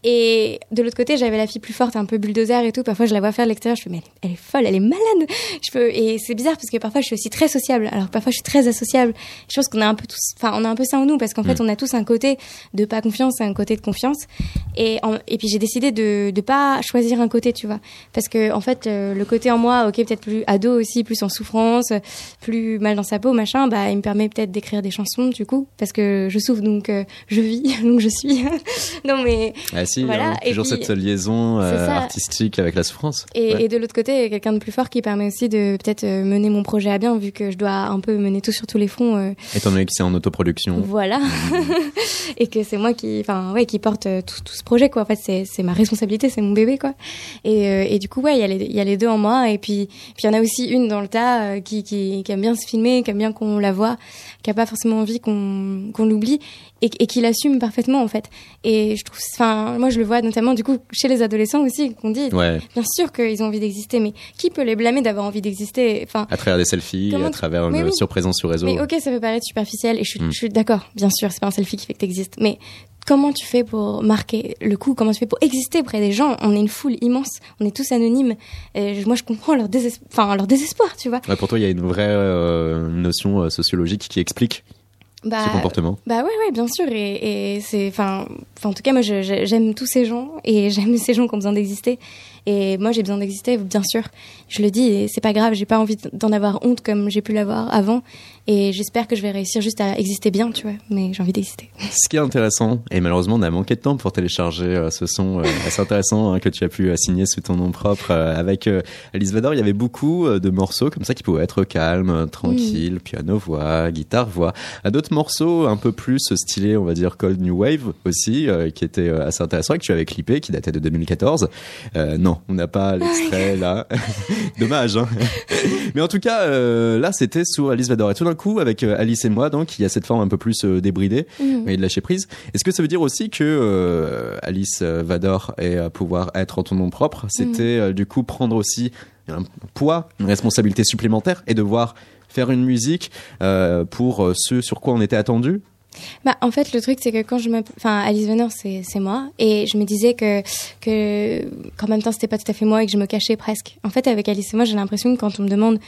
Et de l'autre côté, j'avais la fille plus forte, un peu bulldozer et tout. Parfois, je la vois faire de l'extérieur, je fais, mais elle, est folle, elle est malade. Je peux, et c'est bizarre parce que parfois, je suis aussi très sociable, alors que parfois, je suis très associable. Je pense qu'on a un peu tous, enfin, on a un peu ça en nous parce qu'en fait, on a tous un côté de pas confiance et un côté de confiance. Et, et puis, j'ai décidé de, de pas choisir un côté, tu vois. Parce que, en fait, euh, le côté en moi, ok, peut-être plus ado aussi, plus en souffrance, plus mal dans sa peau, machin, bah, il me permet peut-être d'écrire des chansons, du coup, parce que je souffre, donc euh, je vis, *laughs* donc je suis. *laughs* non, mais. Ah si, voilà. Hein, toujours cette liaison euh, artistique avec la souffrance. Et, et de l'autre côté, quelqu'un de plus fort qui permet aussi de peut-être euh, mener mon projet à bien, vu que je dois un peu mener tout sur tous les fronts. Euh. Étant donné que c'est en autoproduction. Voilà. *laughs* et que c'est moi qui, enfin, ouais, qui porte tout, tout, ce projet, quoi. En fait, c'est ma responsabilité, c'est mon bébé, quoi. Et, et du coup, ouais, il y, a les, y a les deux en moi. Et puis, puis il y en a aussi une dans le tas qui, qui, qui aime bien se filmer, qui aime bien qu'on la voit, qui a pas forcément envie qu'on qu'on l'oublie et, et qui l'assume parfaitement, en fait. Et je trouve, enfin, moi, je le vois notamment, du coup, chez les adolescents aussi, qu'on dit, bien sûr qu'ils ont envie d'exister, mais qui peut les blâmer d'avoir envie d'exister Enfin, à travers des selfies, à travers une surprésence sur réseau. Mais ok, ça peut paraître superficiel, et je suis, mm. suis d'accord, bien sûr, c'est pas un selfie qui fait que t'existes, mais comment tu fais pour marquer le coup? Comment tu fais pour exister auprès des gens? On est une foule immense, on est tous anonymes. Et moi, je comprends leur, enfin, leur désespoir, tu vois. pour toi, il y a une vraie euh, notion euh, sociologique qui explique bah, ce comportement? Bah ouais, ouais, bien sûr. Et, et c'est, enfin, en tout cas, moi, j'aime tous ces gens et *laughs* j'aime ces gens qui ont besoin d'exister. Et moi, j'ai besoin d'exister, bien sûr. Je le dis, et c'est pas grave. J'ai pas envie d'en avoir honte comme j'ai pu l'avoir avant. Et j'espère que je vais réussir juste à exister bien, tu vois. Mais j'ai envie d'exister. Ce qui est intéressant, et malheureusement, on a manqué de temps pour télécharger euh, ce son euh, *laughs* assez intéressant hein, que tu as pu euh, signer sous ton nom propre avec Alice Vador. Il y avait beaucoup de morceaux comme ça qui pouvaient être calmes, tranquilles, piano-voix, guitare-voix. D'autres morceaux un peu plus stylés, on va dire Cold New Wave aussi, qui étaient assez intéressants et que tu avais clippé, qui datait de 2014. non, on n'a pas l'extrait là. *laughs* Dommage. Hein *laughs* Mais en tout cas, là, c'était sous Alice Vador. Et tout coup, avec euh, Alice et moi, donc, il y a cette forme un peu plus euh, débridée et de lâcher prise. Est-ce que ça veut dire aussi que euh, Alice Vador et pouvoir être en ton nom propre, c'était mhm. du coup prendre aussi un poids, une responsabilité supplémentaire et devoir faire une musique pour ce sur quoi on était attendu? Bah, en fait, le truc, c'est que quand je me, enfin, Alice c'est, c'est moi, et je me disais que, que, qu'en même temps, c'était pas tout à fait moi et que je me cachais presque. En fait, avec Alice et moi, j'ai l'impression que quand on me demande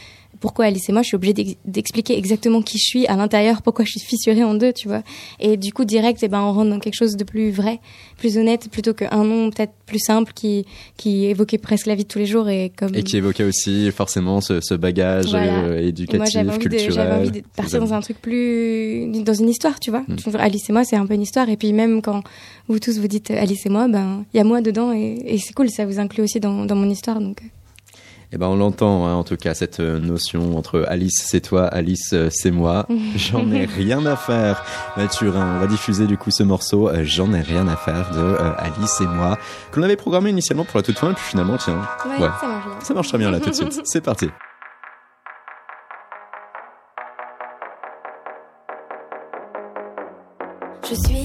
pourquoi Alice et moi, je suis obligée d'expliquer exactement qui je suis à l'intérieur, pourquoi je suis fissurée en deux, tu vois. Et du coup, direct, eh ben, on rentre dans quelque chose de plus vrai, plus honnête, plutôt qu'un nom peut-être plus simple qui, qui évoquait presque la vie de tous les jours et comme. Et qui évoquait aussi forcément ce, ce bagage euh, éducatif, moi, envie culturel. j'avais envie de partir dans un truc plus, dans une histoire, tu vois. Mm. Alice et moi, c'est un peu une histoire. Et puis même quand vous tous vous dites Alice et moi, ben, il y a moi dedans et, et c'est cool, ça vous inclut aussi dans, dans mon histoire, donc. Eh ben on l'entend hein, en tout cas cette euh, notion entre Alice c'est toi, Alice euh, c'est moi. *laughs* J'en ai rien à faire. Mathurin, on va diffuser du coup ce morceau. Euh, J'en ai rien à faire de Alice et moi que l'on avait programmé initialement pour la toute fin et puis finalement tiens, ouais, Ça, marche bien. ça marche très bien là tout de suite. *laughs* C'est parti. Je suis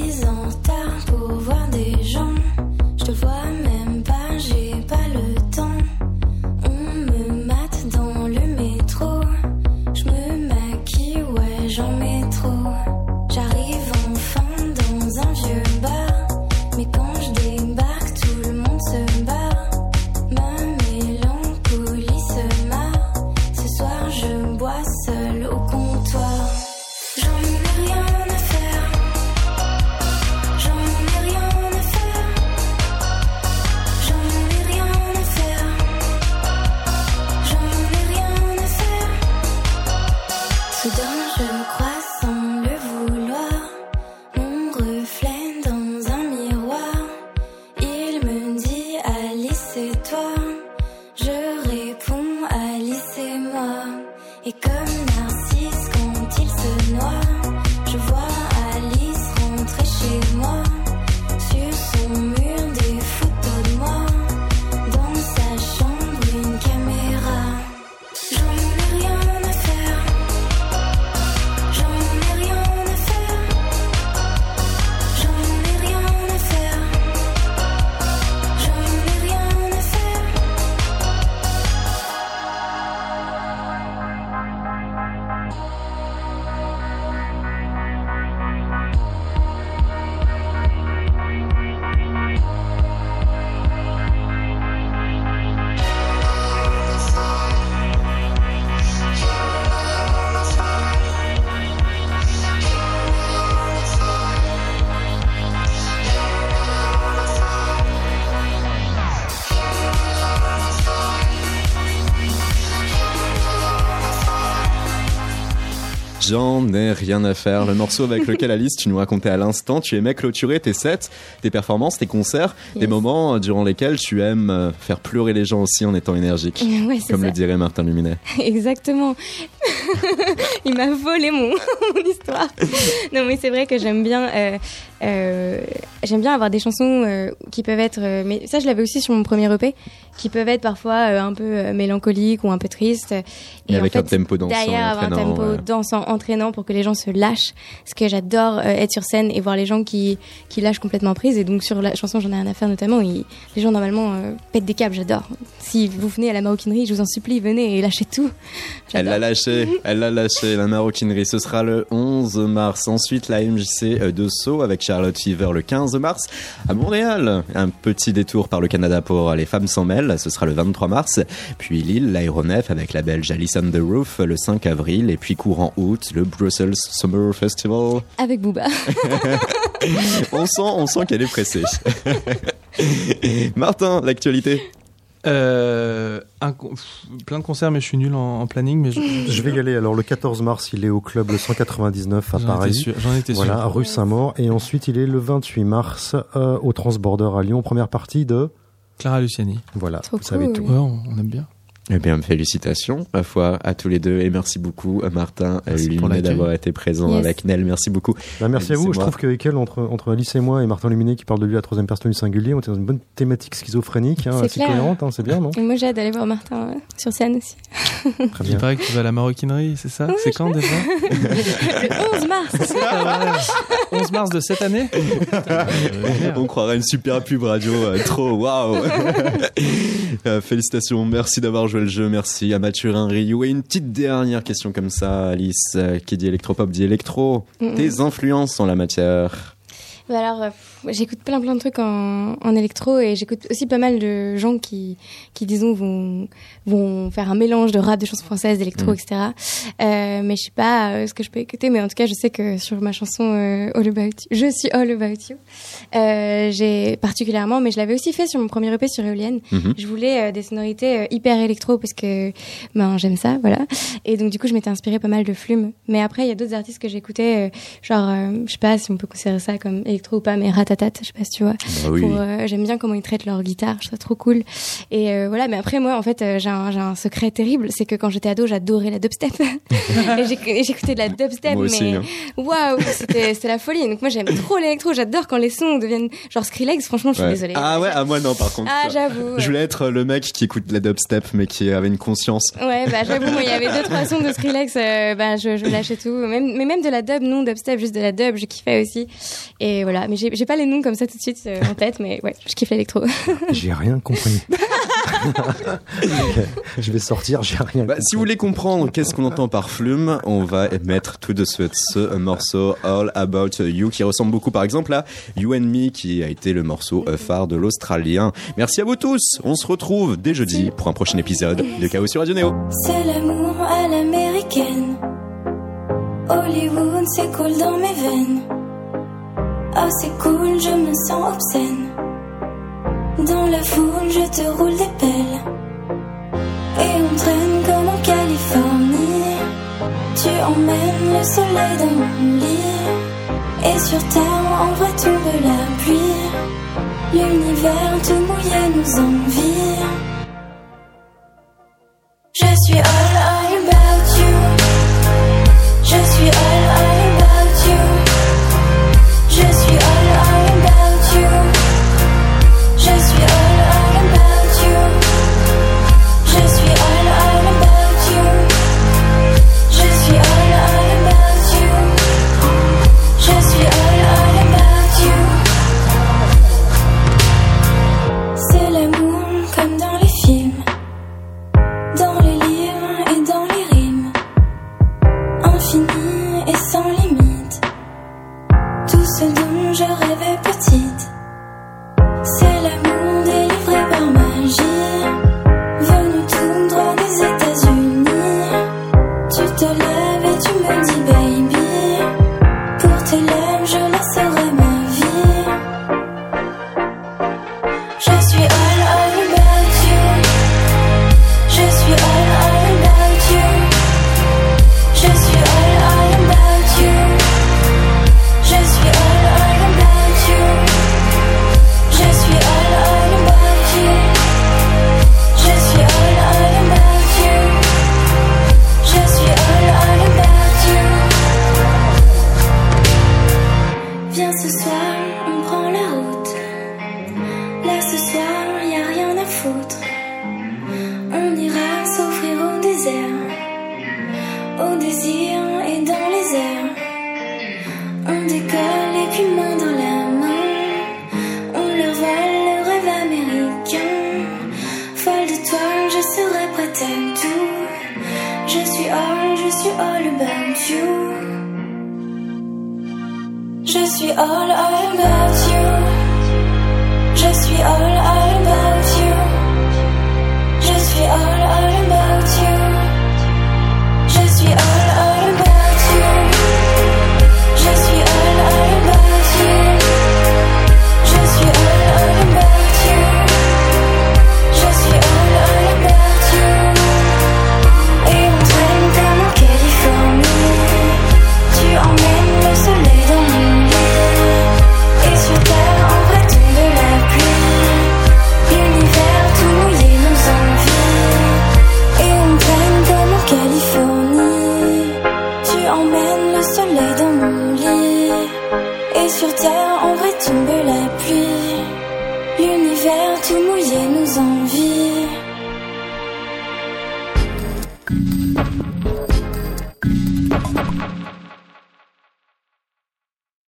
J'en ai rien à faire. Le morceau avec lequel Alice, tu nous racontais à l'instant, tu aimais clôturer tes sets, tes performances, tes concerts, des moments durant lesquels tu aimes euh, faire pleurer les gens aussi en étant énergique. *laughs* Ouais, Comme ça. le dirait Martin Luminet. *laughs* Exactement. *laughs* Il m'a volé mon, mon histoire. Non, mais c'est vrai que j'aime bien, euh, euh, j'aime bien avoir des chansons euh, qui peuvent être, mais ça je l'avais aussi sur mon premier EP, qui peuvent être parfois euh, un peu euh, mélancoliques ou un peu tristes. Et avec en un tempo dansant et Derrière, avoir un entraînant, tempo ouais. dansant, entraînant pour que les gens se lâchent. Parce que j'adore euh, être sur scène et voir les gens qui, qui lâchent complètement prise. Et donc sur la chanson J'en ai rien à faire notamment, ils- les gens normalement euh, pètent des câbles, j'adore. Si vous venez à la maroquinerie, je vous en supplie, venez et lâchez tout. *laughs* Elle l'a lâché, elle l'a lâché, la maroquinerie. Ce sera le 11 mars. Ensuite, la MJC de Sceaux avec Charlotte Fever le 15 mars. À Montréal, un petit détour par le Canada pour Les Femmes s'en Ce sera le 23 mars. Puis Lille, l'aéronef avec la belge Alice on the Roof le 5 avril. Et puis courant août, le Brussels Summer Festival. Avec Booba. *laughs* On sent, on sent qu'elle est pressée. *laughs* Martin, l'actualité. Euh, un pff, plein de concerts, mais je suis nul en, en planning. Mais je, Je vais y aller. Alors, le 14 mars, il est au club le 199 à J'en étais Paris. sûr. J'en étais Voilà, sûr. rue Saint-Maur. Et ensuite, il est le 28 mars euh, au Transborder à Lyon, première partie de... Clara Luciani. Voilà, Trop vous savez tout. Ouais, on, on aime bien. Eh bien, félicitations, ma foi, à tous les deux. Et merci beaucoup, à Martin, à Merci Luminet l'accueil. d'avoir été présent Yes. avec Nel. Merci beaucoup. Bah, merci à vous. Je trouve qu'avec elle, entre, entre Alice et moi et Martin Luminet qui parle de lui à la troisième personne du singulier, on était dans une bonne thématique schizophrénique, hein, C'est assez clair. cohérente, hein, c'est bien, non? Et moi j'ai hâte d'aller voir Martin euh, sur scène aussi. Très Il bien. paraît que tu vas à la maroquinerie, c'est ça? C'est quand déjà? *laughs* Le 11 mars *laughs* C'est pas vrai. 11 mars de cette année? *laughs* On croirait une super pub radio, euh, trop, waouh Euh, Félicitations, merci d'avoir joué le jeu, merci à Mathurin Rioux. Et une petite dernière question comme ça, Alice, euh, qui dit électropop dit électro. Mhm. Tes influences en la matière Bah alors, euh, j'écoute plein plein de trucs en, en électro et j'écoute aussi pas mal de gens qui, qui disons, vont, vont faire un mélange de rap, de chansons françaises, d'électro, Mm. etc. Euh, mais je sais pas euh, ce que je peux écouter, mais en tout cas, je sais que sur ma chanson euh, All About You, je suis All About You, euh, j'ai particulièrement, mais je l'avais aussi fait sur mon premier EP sur Eolienne. Mhm. Je voulais euh, des sonorités hyper électro parce que ben j'aime ça, voilà. Et donc du coup, je m'étais inspirée pas mal de Flume. Mais après, il y a d'autres artistes que j'écoutais, genre, je sais pas si on peut considérer ça comme électro ou pas, mais Ratatat, je sais pas si tu vois. Bah oui. Pour, euh, j'aime bien comment ils traitent leur guitare, je trouve ça trop cool. Et euh, voilà, mais après moi, en fait, euh, j'ai un, secret terrible, c'est que quand j'étais ado, j'adorais la dubstep. *laughs* j'écoutais de la dubstep, Moi aussi. mais hein. waouh, c'était c'était la folie. Donc moi, j'aime trop l'électro, j'adore quand les sons deviennent genre Skrillex. Franchement, je suis Ouais. désolée. Ah ouais, à moi non par contre. Ah, j'avoue. Je voulais être le mec qui écoute la dubstep mais qui avait une conscience. Ouais, bah j'avoue, moi il y avait deux trois sons de Skrillex, euh, bah je, je lâchais tout, même mais même de la dub, non dubstep, juste de la dub, je kiffais aussi. Et voilà, mais j'ai j'ai pas les noms comme ça tout de suite euh, en tête, mais ouais, je kiffe l'électro. *laughs* J'ai rien compris. *laughs* Je vais sortir, j'ai rien Bah, compris. si vous voulez comprendre qu'est-ce qu'on entend par flume, on va mettre tout de suite ce morceau All About You qui ressemble beaucoup par exemple à You and Me qui a été le morceau euh, phare de l'Australien. Merci à vous tous. On se retrouve dès jeudi pour un prochain épisode de Chaos sur Radio Néo. C'est l'amour à l'américaine. Hollywood, cool dans mes veines. Oh, c'est cool, je me sens obscène. Dans la foule, je te roule des pelles. Et on traîne comme en Californie. Tu emmènes le soleil dans mon lit. Et sur terre, en vrai, tombe la pluie. L'univers tout mouillé nous envie. Je suis all, about you. Je suis all